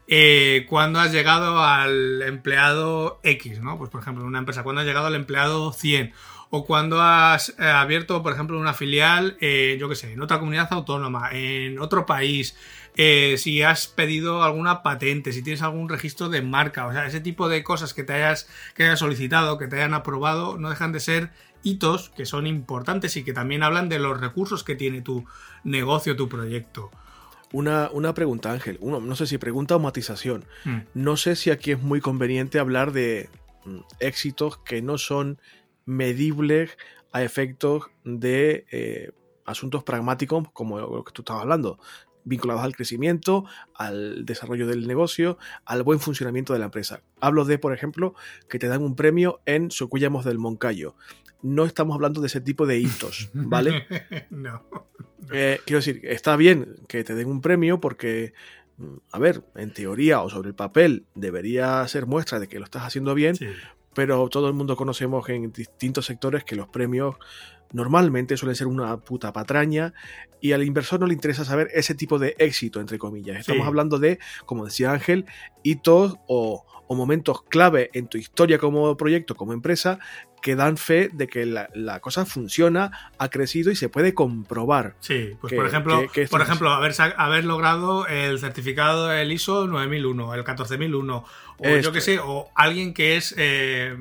eh, cuando has llegado al empleado X, ¿no? Pues por ejemplo, en una empresa, cuando has llegado al empleado 100 o cuando has eh, abierto, por ejemplo, una filial, yo qué sé, en otra comunidad autónoma, en otro país, si has pedido alguna patente, si tienes algún registro de marca, o sea, ese tipo de cosas que te hayas, que hayas solicitado, que te hayan aprobado, no dejan de ser hitos que son importantes y que también hablan de los recursos que tiene tu negocio, tu proyecto. Una, una pregunta, Ángel. Uno, no sé si pregunta o matización. Hmm. No sé si aquí es muy conveniente hablar de mm, éxitos que no son medibles a efectos de eh, asuntos pragmáticos como lo que tú estabas hablando vinculados al crecimiento, al desarrollo del negocio, al buen funcionamiento de la empresa. Hablo de, por ejemplo, que te dan un premio en Socullamos del Moncayo no estamos hablando de ese tipo de hitos, ¿vale? no. Eh, quiero decir, está bien que te den un premio porque, mm, a ver, en teoría o sobre el papel debería ser muestra de que lo estás haciendo bien, pero todo el mundo conocemos en distintos sectores que los premios normalmente suelen ser una puta patraña y al inversor no le interesa saber ese tipo de éxito, entre comillas. Estamos hablando de, como decía Ángel, hitos o, o momentos clave en tu historia como proyecto, como empresa, que dan fe de que la, cosa funciona, ha crecido y se puede comprobar. Sí, pues por ejemplo, por ejemplo haber, haber logrado el certificado del ISO 9001, el 14001, o yo que sé, o alguien que es eh,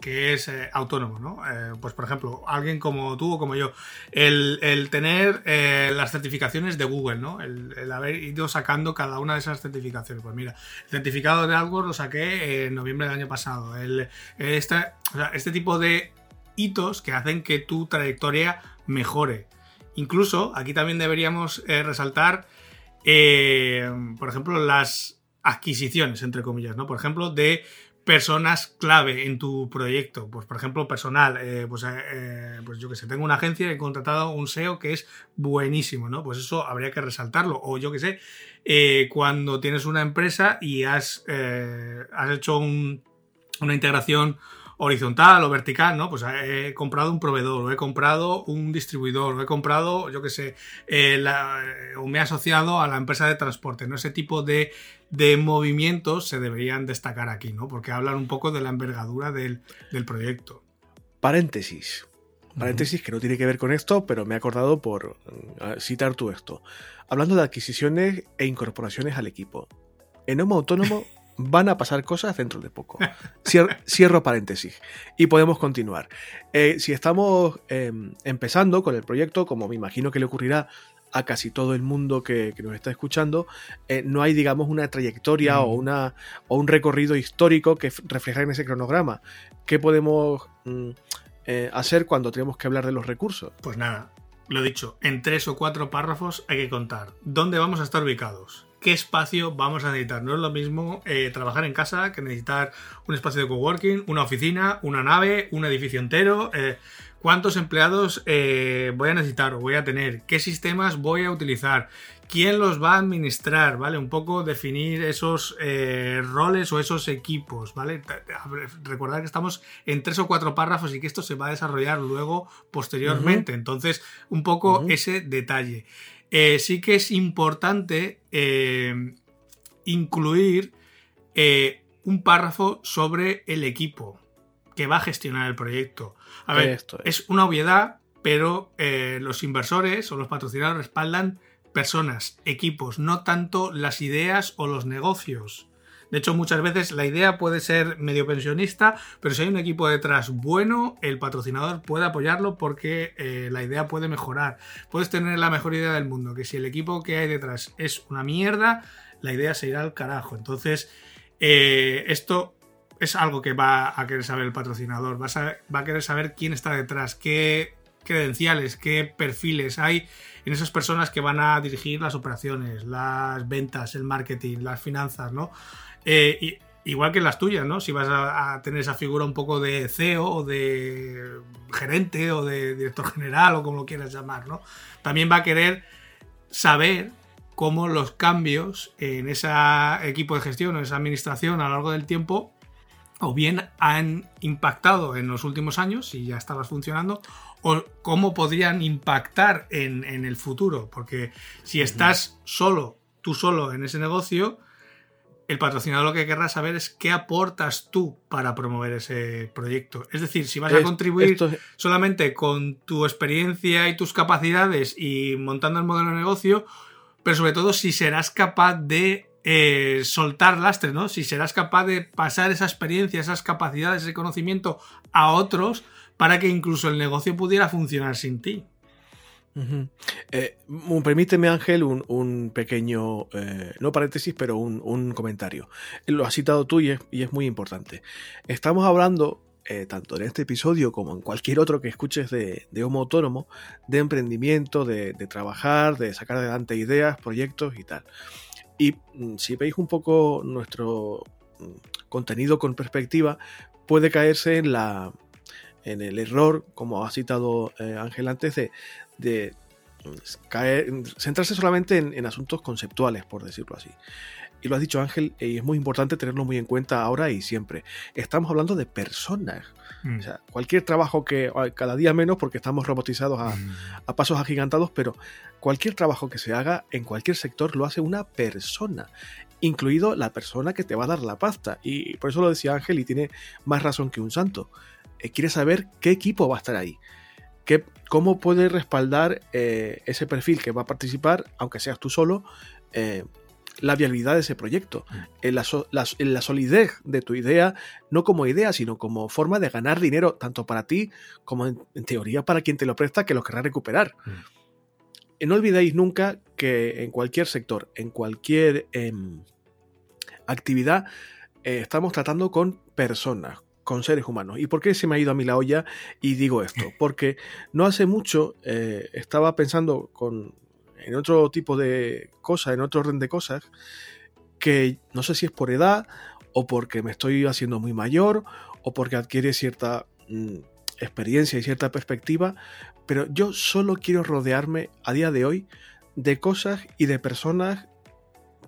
que es eh, autónomo, ¿no? Eh, pues por ejemplo, alguien como tú o como yo, el, tener eh, las certificaciones de Google, ¿no? El, haber ido sacando cada una de esas certificaciones. Pues mira, el certificado de AdWords lo saqué en noviembre del año pasado. El, este tipo de hitos que hacen que tu trayectoria mejore. Incluso, aquí también deberíamos resaltar, por ejemplo, las adquisiciones, entre comillas, ¿no? Por ejemplo, de personas clave en tu proyecto. Pues, por ejemplo, personal. Eh, pues, eh, eh, pues yo que sé, tengo una agencia y he contratado un SEO que es buenísimo, ¿no? Pues eso habría que resaltarlo. O yo que sé, cuando tienes una empresa y has, has hecho una integración horizontal o vertical, ¿no? Pues he comprado un proveedor, o he comprado un distribuidor, o he comprado, yo qué sé, eh, o me he asociado a la empresa de transporte, ¿no? Ese tipo de, movimientos se deberían destacar aquí, ¿no? Porque hablan un poco de la envergadura del, proyecto. Paréntesis. Paréntesis que no tiene que ver con esto, pero me he acordado por mm, citar tú esto. Hablando de adquisiciones e incorporaciones al equipo. En Homo Autónomo van a pasar cosas dentro de poco. Cierro, paréntesis y podemos continuar. Eh, si estamos em, empezando con el proyecto, como me imagino que le ocurrirá a casi todo el mundo que, nos está escuchando, eh, no hay, digamos, una trayectoria o, una, o un recorrido histórico que reflejar en ese cronograma. ¿Qué podemos mm, eh, hacer cuando tenemos que hablar de los recursos? Pues nada, lo dicho, en tres o cuatro párrafos hay que contar dónde vamos a estar ubicados, qué espacio vamos a necesitar. No es lo mismo eh, trabajar en casa que necesitar un espacio de coworking, una oficina, una nave, un edificio entero. Eh, ¿Cuántos empleados eh, voy a necesitar o voy a tener? ¿Qué sistemas voy a utilizar? ¿Quién los va a administrar? ¿Vale? Un poco definir esos roles o esos equipos, ¿vale? Recordar que estamos en tres o cuatro párrafos y que esto se va a desarrollar luego posteriormente. Entonces, un poco ese detalle. Eh, sí que es importante eh, incluir eh, un párrafo sobre el equipo que va a gestionar el proyecto. A ver, es una obviedad, pero los inversores o los patrocinadores respaldan personas, equipos, no tanto las ideas o los negocios. De hecho, muchas veces la idea puede ser medio pensionista, pero si hay un equipo detrás bueno, el patrocinador puede apoyarlo porque eh, la idea puede mejorar. Puedes tener la mejor idea del mundo, que si el equipo que hay detrás es una mierda, la idea se irá al carajo. Entonces, eh, esto es algo que va a querer saber el patrocinador, va a, querer saber quién está detrás, qué credenciales, qué perfiles hay en esas personas que van a dirigir las operaciones, las ventas, el marketing, las finanzas, ¿no? Eh, igual que las tuyas, ¿no? Si vas a, tener esa figura un poco de CEO o de gerente o de director general o como lo quieras llamar, ¿no? También va a querer saber cómo los cambios en ese equipo de gestión o en esa administración a lo largo del tiempo o bien han impactado en los últimos años, si ya estabas funcionando, o cómo podrían impactar en, el futuro. Porque si estás solo, tú solo en ese negocio, el patrocinador lo que querrá saber es qué aportas tú para promover ese proyecto. Es decir, si vas a contribuir solamente con tu experiencia y tus capacidades y montando el modelo de negocio, pero sobre todo si serás capaz de eh, soltar lastre, ¿no? Si serás capaz de pasar esa experiencia, esas capacidades, ese conocimiento a otros para que incluso el negocio pudiera funcionar sin ti. Eh, permíteme, Ángel, un, pequeño, eh, no paréntesis, pero un, comentario. Lo has citado tú y es, muy importante. Estamos hablando, eh, tanto en este episodio como en cualquier otro que escuches de, Homo Autónomo, de emprendimiento, de, trabajar, de sacar adelante ideas, proyectos y tal. Y mm, si veis un poco nuestro mm, contenido con perspectiva, puede caerse en la en el error, como ha citado Ángel antes, de, de pues, caer, centrarse solamente en, asuntos conceptuales, por decirlo así. Y lo has dicho Ángel, y es muy importante tenerlo muy en cuenta ahora y siempre. Estamos hablando de personas. Mm. O sea, cualquier trabajo que, cada día menos porque estamos robotizados a, mm. a, pasos agigantados, pero cualquier trabajo que se haga en cualquier sector lo hace una persona, incluido la persona que te va a dar la pasta. Y por eso lo decía Ángel y tiene más razón que un santo. Eh, quiere saber qué equipo va a estar ahí. ¿Cómo puedes respaldar eh, ese perfil que va a participar, aunque seas tú solo, eh, la viabilidad de ese proyecto? Mm. En la, solidez de tu idea, no como idea, sino como forma de ganar dinero, tanto para ti como en, teoría para quien te lo presta, que lo querrá recuperar. Mm. no olvidéis nunca que en cualquier sector, en cualquier em, actividad, eh, estamos tratando con personas, con seres humanos. ¿Y por qué se me ha ido a mí la olla y digo esto? Porque no hace mucho eh, estaba pensando con, en otro tipo de cosas, en otro orden de cosas, que no sé si es por edad o porque me estoy haciendo muy mayor, o porque adquiere cierta mm, experiencia y cierta perspectiva, pero yo solo quiero rodearme a día de hoy de cosas y de personas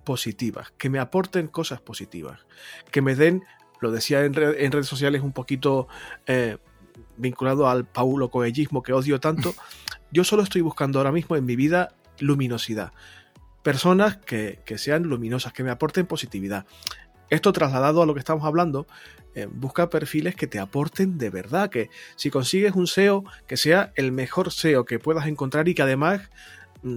positivas, que me aporten cosas positivas, que me den, lo decía en, redes sociales un poquito eh, vinculado al paulo coellismo que odio tanto, yo solo estoy buscando ahora mismo en mi vida luminosidad. Personas que, sean luminosas, que me aporten positividad. Esto trasladado a lo que estamos hablando, eh, busca perfiles que te aporten de verdad, que si consigues un SEO, que sea el mejor SEO que puedas encontrar y que además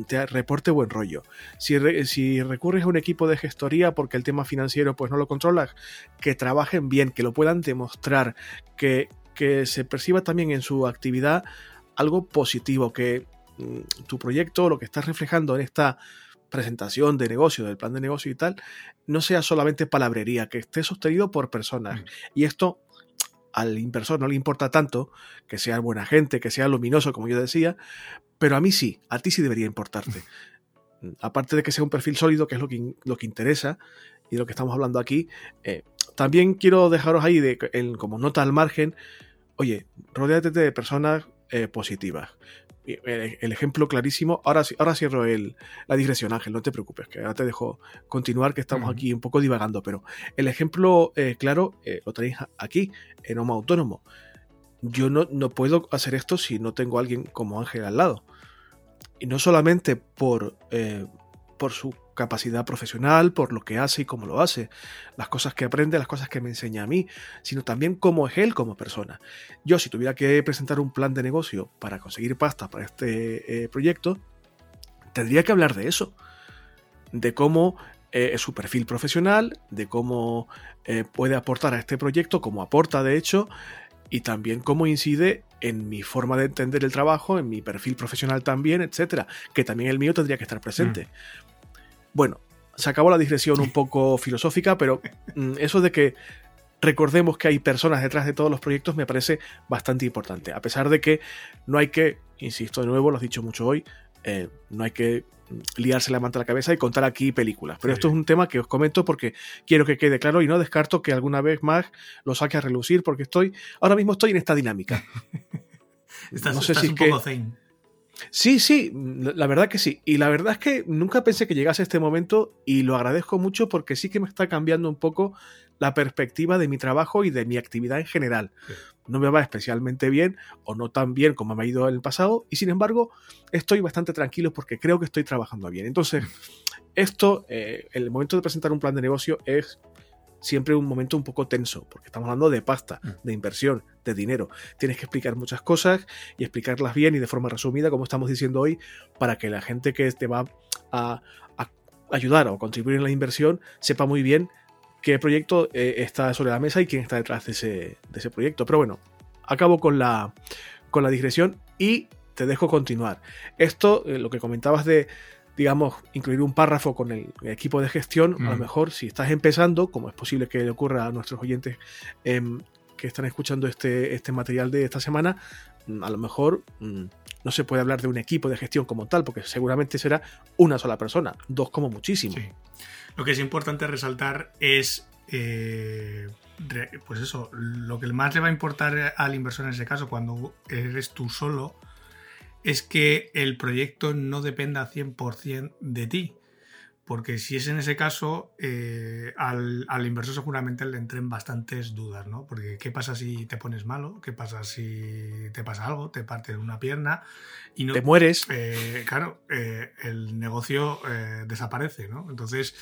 te reporte buen rollo. Si, si, recurres a un equipo de gestoría porque el tema financiero pues no lo controlas, que trabajen bien, que lo puedan demostrar, que, que se perciba también en su actividad algo positivo, que mm, tu proyecto, lo que estás reflejando en esta presentación de negocio, del plan de negocio y tal, no sea solamente palabrería, que esté sostenido por personas. Mm. Y esto al inversor no le importa tanto que sea buena gente, que sea luminoso, como yo decía, pero a mí sí, a ti sí debería importarte. Aparte de que sea un perfil sólido, que es lo que, lo que interesa y lo que estamos hablando aquí, eh, también quiero dejaros ahí de, como nota al margen, oye, rodeate de personas eh, positivas. El, ejemplo clarísimo, ahora, ahora cierro el, la digresión, Ángel, no te preocupes, que ahora te dejo continuar, que estamos aquí un poco divagando, pero el ejemplo eh, claro eh, lo tenéis aquí, en Homo Autónomo. Yo no, no puedo hacer esto si no tengo a alguien como Ángel al lado. Y no solamente por, por su capacidad profesional, por lo que hace y cómo lo hace, las cosas que aprende, las cosas que me enseña a mí, sino también cómo es él como persona. Yo si tuviera que presentar un plan de negocio para conseguir pasta para este eh, proyecto, tendría que hablar de eso, de cómo eh, su perfil profesional, de cómo eh, puede aportar a este proyecto, cómo aporta de hecho, y también cómo incide en mi forma de entender el trabajo, en mi perfil profesional también, etcétera, que también el mío tendría que estar presente. Mm. Bueno, se acabó la digresión un poco filosófica, pero mm, eso de que recordemos que hay personas detrás de todos los proyectos me parece bastante importante. A pesar de que no hay que, insisto de nuevo, lo has dicho mucho hoy, eh, no hay que liarse la manta a la cabeza y contar aquí películas. Pero esto es un tema que os comento porque quiero que quede claro y no descarto que alguna vez más lo saque a relucir porque estoy, ahora mismo estoy en esta dinámica. estás, no sé si un poco Sí, sí, la verdad que sí. Y la verdad es que nunca pensé que llegase este momento y lo agradezco mucho porque sí que me está cambiando un poco la perspectiva de mi trabajo y de mi actividad en general. No me va especialmente bien o no tan bien como me ha ido en el pasado y sin embargo estoy bastante tranquilo porque creo que estoy trabajando bien. Entonces, esto, eh, el momento de presentar un plan de negocio es siempre un momento un poco tenso, porque estamos hablando de pasta, mm. de inversión, de dinero. Tienes que explicar muchas cosas y explicarlas bien y de forma resumida, como estamos diciendo hoy, para que la gente que te va a, ayudar o contribuir en la inversión sepa muy bien qué proyecto eh, está sobre la mesa y quién está detrás de ese, de ese proyecto. Pero bueno, acabo con la, con la digresión y te dejo continuar. Esto, eh, lo que comentabas de digamos, incluir un párrafo con el equipo de gestión, a lo mm. mejor si estás empezando, como es posible que le ocurra a nuestros oyentes em, que están escuchando este, este material de esta semana, mm, a lo mejor mm, no se puede hablar de un equipo de gestión como tal, porque seguramente será una sola persona, dos como muchísimo. Lo que es importante resaltar es, eh, pues eso, lo que más le va a importar al inversor en ese caso, cuando eres tú solo, es que el proyecto no dependa 100% de ti. Porque si es en ese caso, eh, al, inversor seguramente le entren bastantes dudas, ¿no? Porque ¿qué pasa si te pones malo? ¿Qué pasa si te pasa algo? Te parte una pierna y no... Te mueres. Eh, claro, eh, el negocio desaparece, ¿no? Entonces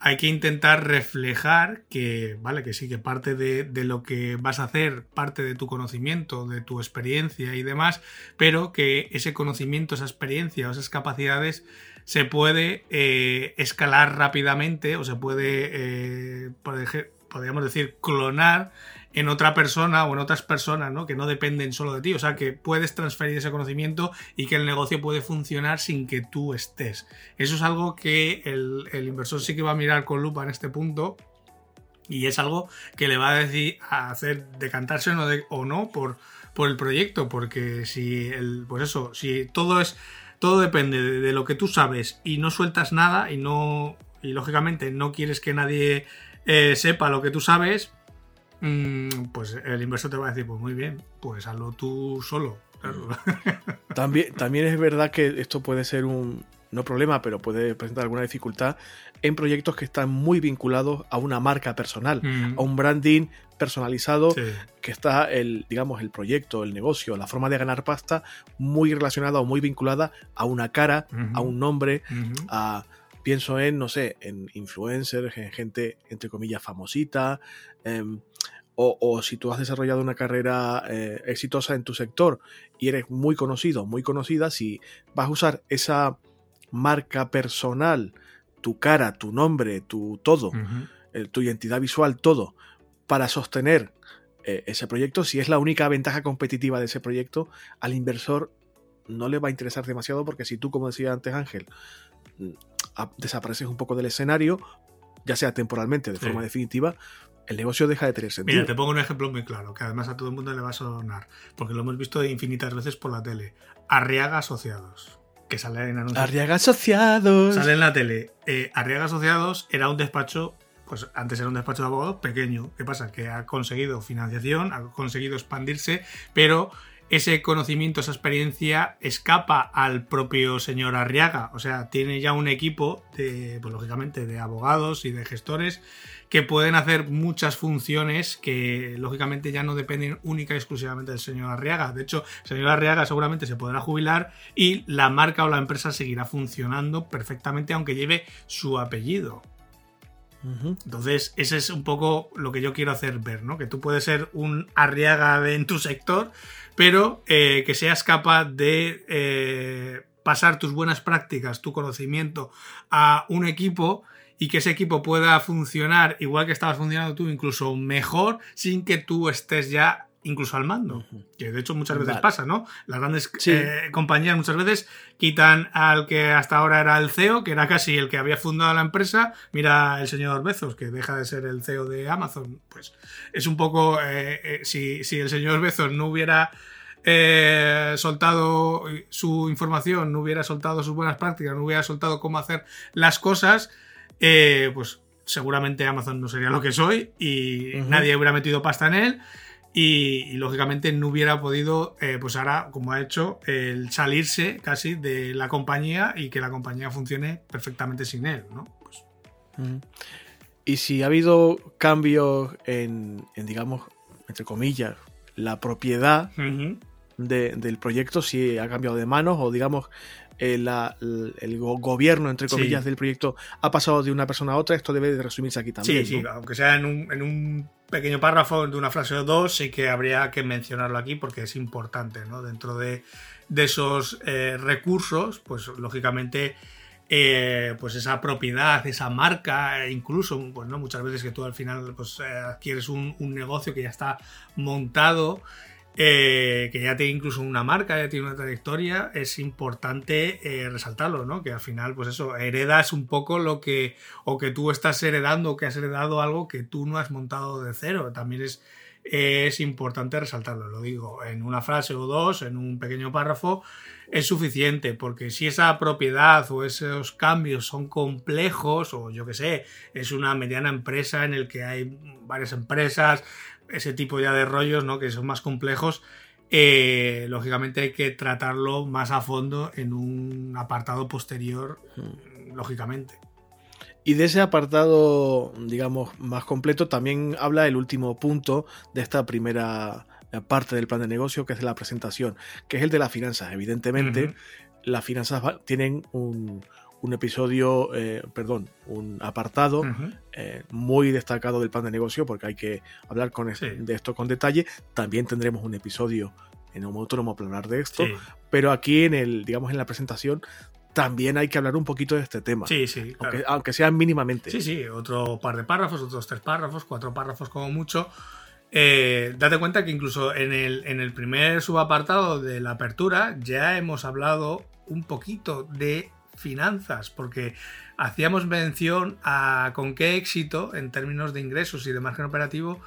hay que intentar reflejar que, vale, que sí, que parte de, lo que vas a hacer, parte de tu conocimiento, de tu experiencia y demás, pero que ese conocimiento, esa experiencia o esas capacidades se puede eh, escalar rápidamente o se puede, eh, podríamos decir, clonar en otra persona o en otras personas, ¿no? Que no dependen solo de ti. O sea, que puedes transferir ese conocimiento y que el negocio puede funcionar sin que tú estés. Eso es algo que el, inversor sí que va a mirar con lupa en este punto. Y es algo que le va a decir hacer decantarse no, o no por, por el proyecto. Porque si el, pues eso, si todo es. Todo depende de lo que tú sabes y no sueltas nada y no. Y lógicamente no quieres que nadie eh, sepa lo que tú sabes, pues el inversor te va a decir, pues muy bien, pues hazlo tú solo. También, también es verdad que esto puede ser un, no problema, pero puede presentar alguna dificultad en proyectos que están muy vinculados a una marca personal, Mm. a un branding personalizado Sí. que está el, digamos, el proyecto, el negocio, la forma de ganar pasta muy relacionada o muy vinculada a una cara, a un nombre, a pienso en, no sé, en influencers, en gente, entre comillas, famosita, em, o, o si tú has desarrollado una carrera eh, exitosa en tu sector y eres muy conocido, muy conocida, si vas a usar esa marca personal, tu cara, tu nombre, tu todo, eh, tu identidad visual, todo, para sostener eh, ese proyecto, si es la única ventaja competitiva de ese proyecto, al inversor no le va a interesar demasiado porque si tú, como decía antes Ángel, mm, desapareces un poco del escenario, ya sea temporalmente, de Sí. forma definitiva, el negocio deja de tener sentido. Mira, te pongo un ejemplo muy claro, que además a todo el mundo le va a sonar, porque lo hemos visto infinitas veces por la tele. Arriaga Asociados, que sale en anuncios. Arriaga Asociados. Sale en la tele. Eh, Arriaga Asociados era un despacho, pues antes era un despacho de abogados pequeño. ¿Qué pasa? Que ha conseguido financiación, ha conseguido expandirse, pero ese conocimiento, esa experiencia escapa al propio señor Arriaga. O sea, tiene ya un equipo de, pues lógicamente, de abogados y de gestores que pueden hacer muchas funciones que lógicamente ya no dependen única y exclusivamente del señor Arriaga. De hecho, el señor Arriaga seguramente se podrá jubilar y la marca o la empresa seguirá funcionando perfectamente aunque lleve su apellido. Entonces, ese es un poco lo que yo quiero hacer ver, ¿no? Que tú puedes ser un arriaga de- en tu sector, pero eh, que seas capaz de eh, pasar tus buenas prácticas, tu conocimiento a un equipo y que ese equipo pueda funcionar igual que estabas funcionando tú, incluso mejor, sin que tú estés ya incluso al mando. Que de hecho muchas veces Vale. pasa, ¿no? Las grandes Sí. eh, compañías muchas veces quitan al que hasta ahora era el CEO, que era casi el que había fundado la empresa. Mira el señor Bezos, que deja de ser el CEO de Amazon. Pues es un poco, eh, eh, si, si el señor Bezos no hubiera eh, soltado su información, no hubiera soltado sus buenas prácticas, no hubiera soltado cómo hacer las cosas, eh, pues seguramente Amazon no sería lo que soy y nadie hubiera metido pasta en él y, y, lógicamente no hubiera podido, eh, pues ahora, como ha hecho, el salirse casi de la compañía y que la compañía funcione perfectamente sin él, ¿no? Pues. Y si ha habido cambios en, en, digamos, entre comillas, la propiedad de- del proyecto, si ha cambiado de manos o, digamos, eh, la- el, el go- gobierno, entre Sí. comillas, del proyecto ha pasado de una persona a otra, esto debe de resumirse aquí también. sí, sí, aunque sea en un, en un pequeño párrafo de una frase o dos, sí que habría que mencionarlo aquí porque es importante, ¿no? Dentro de, de esos eh, recursos, pues lógicamente, eh, pues esa propiedad, esa marca, incluso, pues no, muchas veces que tú al final pues eh, adquieres un, un negocio que ya está montado. Eh, que ya tiene incluso una marca, ya tiene una trayectoria, es importante eh, resaltarlo, ¿no? Que al final, pues eso, heredas un poco lo que, o que tú estás heredando, o que has heredado algo que tú no has montado de cero. También es, es importante resaltarlo, lo digo, en una frase o dos, en un pequeño párrafo, es suficiente, porque si esa propiedad o esos cambios son complejos, o yo que sé, es una mediana empresa en el que hay varias empresas, ese tipo ya de rollos, ¿no? Que son más complejos, eh, lógicamente hay que tratarlo más a fondo en un apartado posterior, lógicamente. Y de ese apartado, digamos, más completo, también habla el último punto de esta primera parte del plan de negocio, que es la presentación, que es el de las finanzas. Evidentemente, las finanzas tienen un, un episodio, eh, perdón, un apartado eh, muy destacado del plan de negocio, porque hay que hablar con Sí. de esto con detalle. También tendremos un episodio en un autónomo para hablar de esto, Sí, pero aquí en el, digamos, en la presentación también hay que hablar un poquito de este tema, sí, sí, claro. aunque, aunque sea mínimamente. Sí, sí, otro par de párrafos, otros tres párrafos, cuatro párrafos como mucho. Eh, date cuenta que incluso en el, en el primer subapartado de la apertura ya hemos hablado un poquito de finanzas, porque hacíamos mención a con qué éxito en términos de ingresos y de margen operativo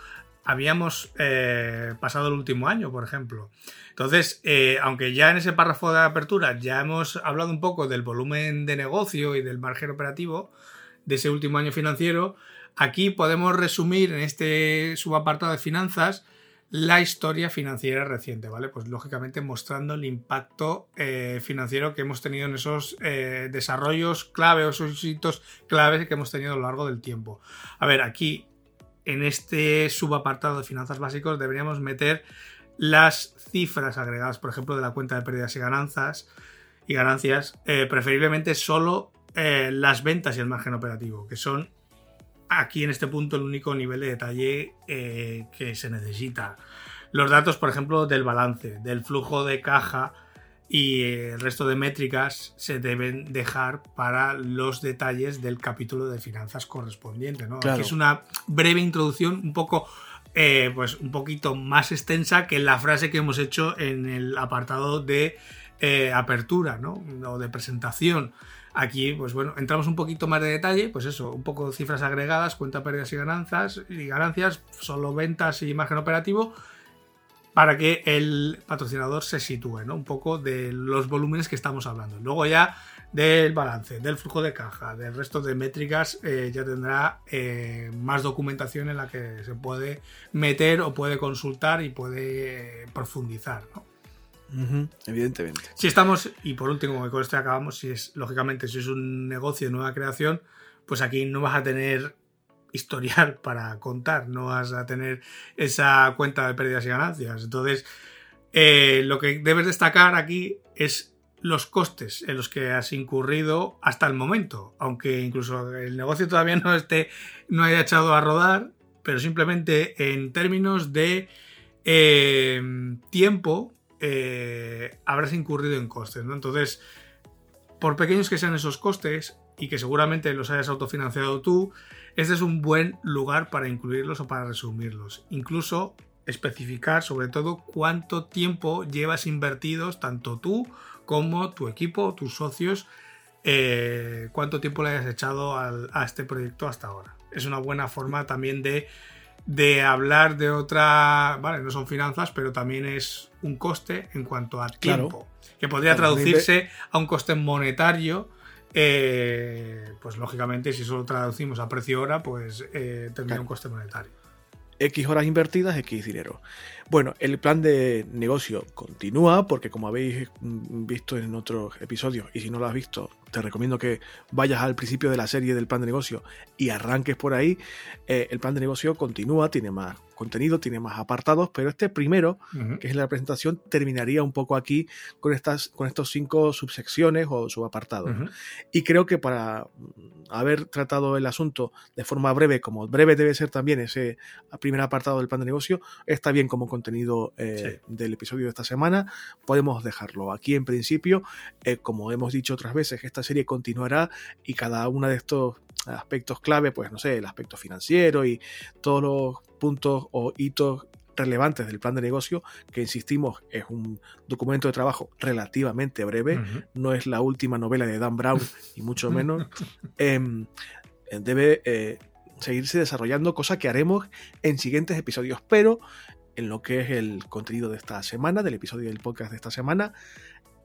habíamos eh, pasado el último año, por ejemplo. Entonces, eh, aunque ya en ese párrafo de apertura ya hemos hablado un poco del volumen de negocio y del margen operativo de ese último año financiero, aquí podemos resumir en este subapartado de finanzas la historia financiera reciente, ¿vale? Pues lógicamente mostrando el impacto eh, financiero que hemos tenido en esos eh, desarrollos clave o esos hitos claves que hemos tenido a lo largo del tiempo. A ver, aquí en este subapartado de finanzas básicos deberíamos meter las cifras agregadas, por ejemplo, de la cuenta de pérdidas y ganancias, y ganancias, eh, preferiblemente solo las ventas y el margen operativo, que son aquí en este punto el único nivel de detalle eh, que se necesita. Los datos, por ejemplo, del balance, del flujo de caja y el resto de métricas se deben dejar para los detalles del capítulo de finanzas correspondiente. ¿no? Aquí es una breve introducción un poco eh, pues un poquito más extensa que la frase que hemos hecho en el apartado de eh, apertura ¿no? o de presentación. Aquí, pues bueno, entramos un poquito más de detalle, pues eso, un poco de cifras agregadas, cuenta pérdidas y ganancias, y ganancias, solo ventas y margen operativo, para que el patrocinador se sitúe, ¿no? Un poco de los volúmenes que estamos hablando. Luego ya del balance, del flujo de caja, del resto de métricas, eh, ya tendrá eh, más documentación en la que se puede meter o puede consultar y puede profundizar, ¿no? Evidentemente. Si estamos, y por último, con esto acabamos, si es, lógicamente, si es un negocio de nueva creación, pues aquí no vas a tener historial para contar, no vas a tener esa cuenta de pérdidas y ganancias. Entonces, eh, lo que debes destacar aquí es los costes en los que has incurrido hasta el momento, aunque incluso el negocio todavía no esté, no haya echado a rodar, pero simplemente en términos de eh, tiempo eh, habrás incurrido en costes. ¿no? Entonces, por pequeños que sean esos costes y que seguramente los hayas autofinanciado tú, este es un buen lugar para incluirlos o para resumirlos. Incluso especificar sobre todo cuánto tiempo llevas invertidos tanto tú como tu equipo, tus socios, eh, cuánto tiempo le hayas echado a este proyecto hasta ahora. Es una buena forma también de de hablar de otra, vale, no son finanzas, pero también es un coste en cuanto a tiempo, que podría traducirse a un coste monetario. Eh, pues lógicamente, si solo traducimos a precio hora, pues eh, tendría un coste monetario. X horas invertidas, X dinero. Bueno, el plan de negocio continúa porque como habéis visto en otros episodios, y si no lo has visto, te recomiendo que vayas al principio de la serie del plan de negocio y arranques por ahí. Eh, el plan de negocio continúa, tiene más contenido, tiene más apartados, pero este primero, que es la presentación, terminaría un poco aquí con estas con estos cinco subsecciones o subapartados. Y creo que para haber tratado el asunto de forma breve, como breve debe ser también ese primer apartado del plan de negocio, está bien como contenido eh, del episodio de esta semana. Podemos dejarlo aquí en principio. Eh, como hemos dicho otras veces, esta serie continuará y cada uno de estos aspectos clave, pues no sé, el aspecto financiero y todos los puntos o hitos relevantes del plan de negocio, que insistimos es un documento de trabajo relativamente breve, no es la última novela de Dan Brown, y mucho menos, em, debe eh, seguirse desarrollando, cosa que haremos en siguientes episodios, pero en lo que es el contenido de esta semana, del episodio del podcast de esta semana,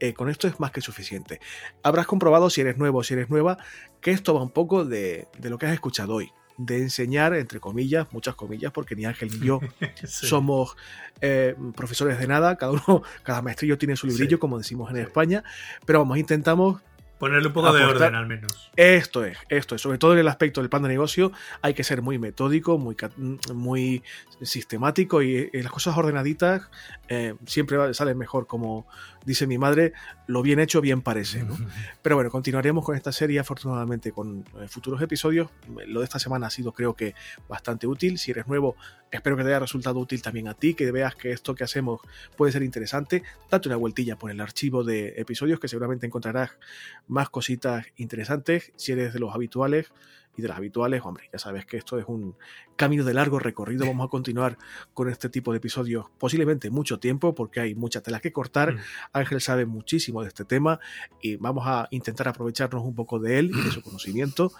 eh, con esto es más que suficiente. Habrás comprobado si eres nuevo o si eres nueva que esto va un poco de, lo que has escuchado hoy. De enseñar, entre comillas, muchas comillas, porque ni Ángel ni yo somos eh, profesores de nada, cada uno, cada maestrillo tiene su librillo, como decimos en España, pero vamos, intentamos Ponerle un poco de orden al menos. Esto es, esto es. Sobre todo en el aspecto del plan de negocio hay que ser muy metódico, muy, muy sistemático y, las cosas ordenaditas eh, siempre salen mejor, como dice mi madre, lo bien hecho bien parece. Pero bueno, continuaremos con esta serie afortunadamente con eh, futuros episodios. Lo de esta semana ha sido creo que bastante útil. Si eres nuevo, espero que te haya resultado útil también a ti, que veas que esto que hacemos puede ser interesante. Date una vueltilla por el archivo de episodios que seguramente encontrarás más cositas interesantes. Si eres de los habituales, y de las habituales, hombre, ya sabes que esto es un camino de largo recorrido. Vamos a continuar con este tipo de episodios posiblemente mucho tiempo porque hay mucha tela que cortar. Mm. Ángel sabe muchísimo de este tema y vamos a intentar aprovecharnos un poco de él y de su conocimiento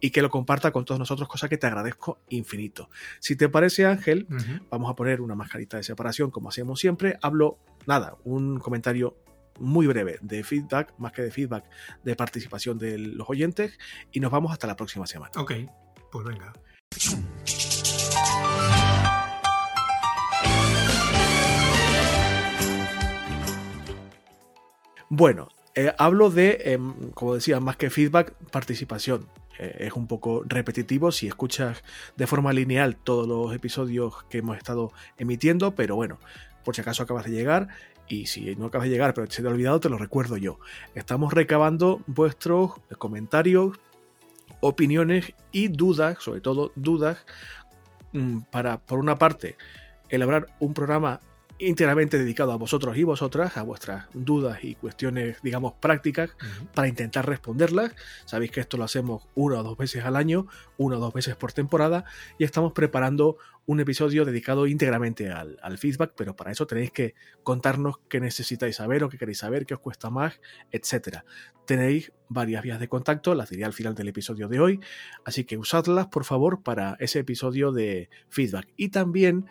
y que lo comparta con todos nosotros, cosa que te agradezco infinito. Si te parece, Ángel, vamos a poner una mascarita de separación como hacemos siempre. Hablo, nada, un comentario muy breve de feedback, más que de feedback, de participación de los oyentes y nos vamos hasta la próxima semana. Ok, pues venga. Bueno, eh, hablo de, em, como decía, más que feedback, participación. Eh, es un poco repetitivo si escuchas de forma lineal todos los episodios que hemos estado emitiendo, pero bueno, por si acaso acabas de llegar y si no acabas de llegar pero se te ha olvidado, te lo recuerdo yo. Estamos recabando vuestros comentarios, opiniones y dudas, sobre todo dudas, mm, para, por una parte, elaborar un programa íntegramente dedicado a vosotros y vosotras, a vuestras dudas y cuestiones, digamos, prácticas, para intentar responderlas. Sabéis que esto lo hacemos una o dos veces al año, una o dos veces por temporada, y estamos preparando un episodio dedicado íntegramente al, feedback, pero para eso tenéis que contarnos qué necesitáis saber o qué queréis saber, qué os cuesta más, etc. Tenéis varias vías de contacto, las diré al final del episodio de hoy, así que usadlas por favor para ese episodio de feedback. Y también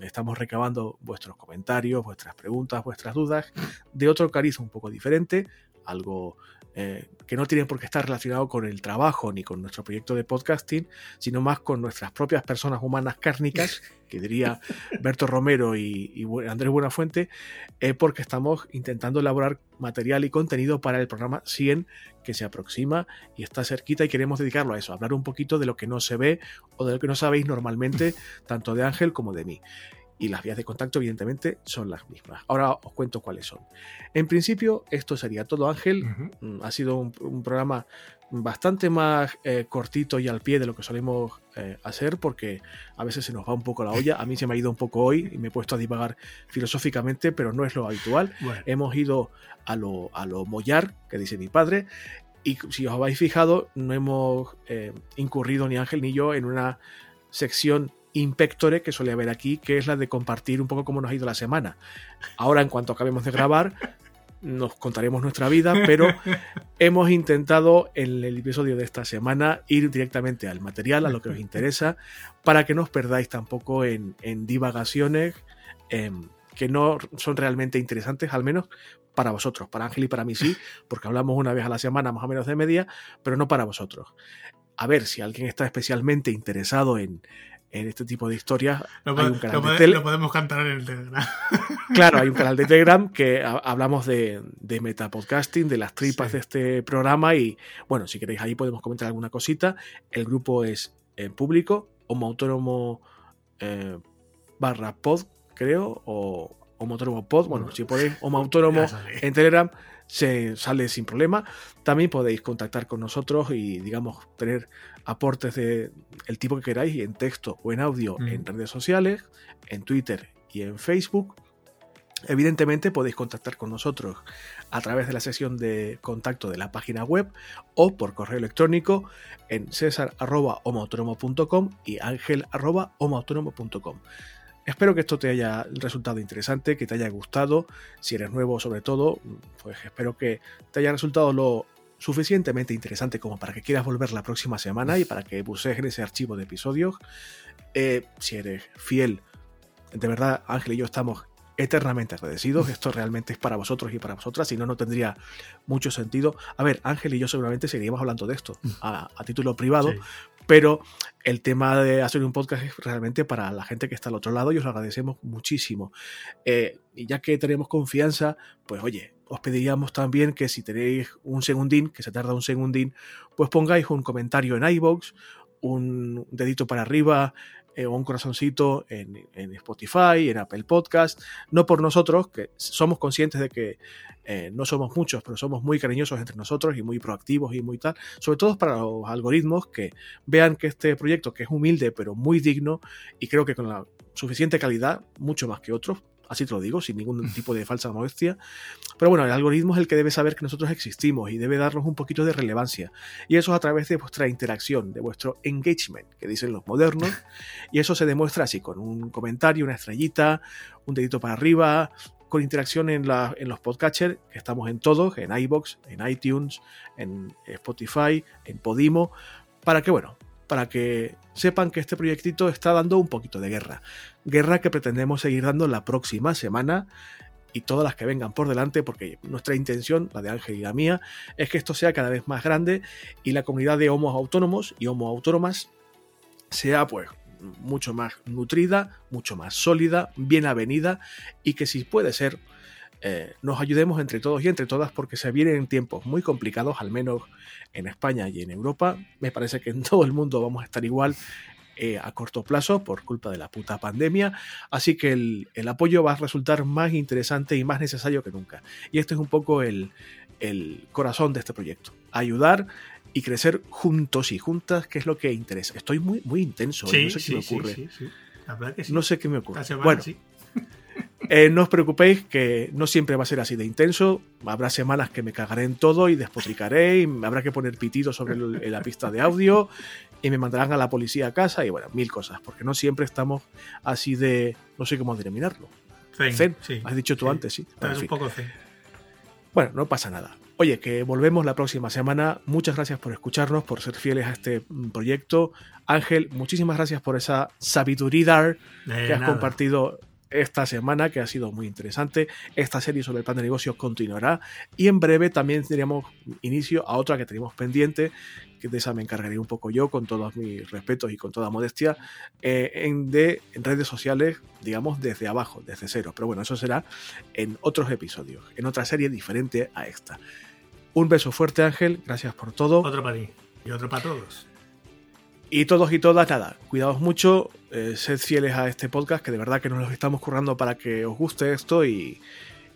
estamos recabando vuestros comentarios, vuestras preguntas, vuestras dudas de otro cariz un poco diferente, algo eh, que no tiene por qué estar relacionado con el trabajo ni con nuestro proyecto de podcasting, sino más con nuestras propias personas humanas cárnicas, que diría Berto Romero y, Andrés Buenafuente, eh, porque estamos intentando elaborar material y contenido para el programa 100 que se aproxima y está cerquita y queremos dedicarlo a eso, hablar un poquito de lo que no se ve o de lo que no sabéis normalmente, tanto de Ángel como de mí y las vías de contacto evidentemente son las mismas. Ahora os cuento cuáles son. En principio esto sería todo Ángel. Mm, ha sido un, programa bastante más eh, cortito y al pie de lo que solemos eh, hacer porque a veces se nos va un poco la olla. A mí se me ha ido un poco hoy y me he puesto a divagar filosóficamente, pero no es lo habitual. Hemos ido a lo, a lo mollar, que dice mi padre. Y si os habéis fijado, no hemos eh, incurrido ni Ángel ni yo en una sección impectore que suele haber aquí, que es la de compartir un poco cómo nos ha ido la semana. Ahora, en cuanto acabemos de grabar, nos contaremos nuestra vida, pero hemos intentado en el episodio de esta semana ir directamente al material, a lo que os interesa, para que no os perdáis tampoco en, divagaciones em, que no son realmente interesantes, al menos para vosotros. Para Ángel y para mí sí, porque hablamos una vez a la semana más o menos de media, pero no para vosotros. A ver si alguien está especialmente interesado en, en este tipo de historias. Lo, hay un canal de Telegram. podemos cantar en el Telegram. Claro, hay un canal de Telegram que hablamos de, de metapodcasting, de las tripas de este programa y bueno, si queréis ahí podemos comentar alguna cosita. El grupo es en público, Homo Autónomo eh, barra pod, creo, o Homo Autónomo pod. Bueno, si podéis Homo Autónomo en Telegram se sale sin problema. También podéis contactar con nosotros y, digamos, tener aportes de el tipo que queráis, en texto o en audio, mm. en redes sociales, en Twitter y en Facebook. Evidentemente podéis contactar con nosotros a través de la sesión de contacto de la página web o por correo electrónico en cesar.homoautónomo.com y ángel.homoautónomo.com. Espero que esto te haya resultado interesante, que te haya gustado. Si eres nuevo, sobre todo, pues espero que te haya resultado lo suficientemente interesante como para que quieras volver la próxima semana y para que bucees en ese archivo de episodios. Eh, si eres fiel, de verdad, Ángel y yo estamos eternamente agradecidos. Esto realmente es para vosotros y para vosotras, si no, no tendría mucho sentido. A ver, Ángel y yo seguramente seguiríamos hablando de esto a, título privado, pero el tema de hacer un podcast es realmente para la gente que está al otro lado y os lo agradecemos muchísimo. Eh, y ya que tenemos confianza, pues oye, os pediríamos también que si tenéis un segundín, que se tarda un segundín, pues pongáis un comentario en iVoox, un dedito para arriba eh, un corazoncito en, Spotify, en Apple Podcast, no por nosotros, que somos conscientes de que eh, no somos muchos, pero somos muy cariñosos entre nosotros y muy proactivos y muy tal, sobre todo para los algoritmos que vean que este proyecto, que es humilde pero muy digno y creo que con la suficiente calidad, mucho más que otros, así te lo digo, sin ningún tipo de falsa modestia. Pero bueno, el algoritmo es el que debe saber que nosotros existimos y debe darnos un poquito de relevancia. Y eso es a través de vuestra interacción, de vuestro engagement, que dicen los modernos. Y eso se demuestra así, con un comentario, una estrellita, un dedito para arriba, con interacción en, en los podcatchers, que estamos en todos, en iBox, en iTunes, en Spotify, en Podimo, para que, bueno, para que sepan que este proyectito está dando un poquito de guerra. Guerra que pretendemos seguir dando la próxima semana y todas las que vengan por delante, porque nuestra intención, la de Ángel y la mía, es que esto sea cada vez más grande y la comunidad de homos autónomos y homo autónomas sea pues mucho más nutrida, mucho más sólida, bien avenida y que si puede ser eh, nos ayudemos entre todos y entre todas porque se vienen tiempos muy complicados, al menos en España y en Europa. Me parece que en todo el mundo vamos a estar igual eh, a corto plazo por culpa de la puta pandemia. Así que el, apoyo va a resultar más interesante y más necesario que nunca. Y este es un poco el, corazón de este proyecto. Ayudar y crecer juntos y juntas, que es lo que interesa. Estoy muy, muy intenso, no sé qué me ocurre. no sé qué me ocurre. Bueno, eh, no os preocupéis que no siempre va a ser así de intenso. Habrá semanas que me cagaré en todo y despotricaré y me habrá que poner pitidos sobre la pista de audio y me mandarán a la policía a casa y bueno, mil cosas, porque no siempre estamos así de, no sé cómo denominarlo. Zen, has dicho tú antes, sí. Bueno, un poco Bueno, no pasa nada. Oye, que volvemos la próxima semana. Muchas gracias por escucharnos, por ser fieles a este mm, proyecto. Ángel, muchísimas gracias por esa sabiduría que has compartido esta semana, que ha sido muy interesante. Esta serie sobre el plan de negocios continuará y en breve también tendríamos inicio a otra que tenemos pendiente, que de esa me encargaré un poco yo, con todos mis respetos y con toda modestia, eh, en, de, en redes sociales, digamos, desde abajo, desde cero. Pero bueno, eso será en otros episodios, en otra serie diferente a esta. Un beso fuerte, Ángel. Gracias por todo. Otro para ti y otro para todos. Y todos y todas, nada, cuidaos mucho, eh, sed fieles a este podcast, que de verdad que nos lo estamos currando para que os guste esto y,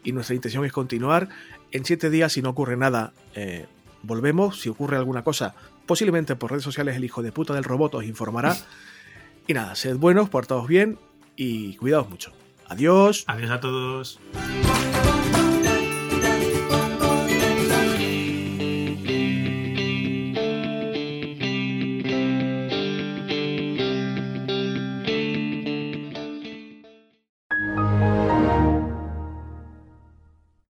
nuestra intención es continuar. En siete días, si no ocurre nada, eh, volvemos. Si ocurre alguna cosa, posiblemente por redes sociales el hijo de puta del robot os informará. y nada, sed buenos, portaos bien y cuidaos mucho. Adiós. Adiós a todos.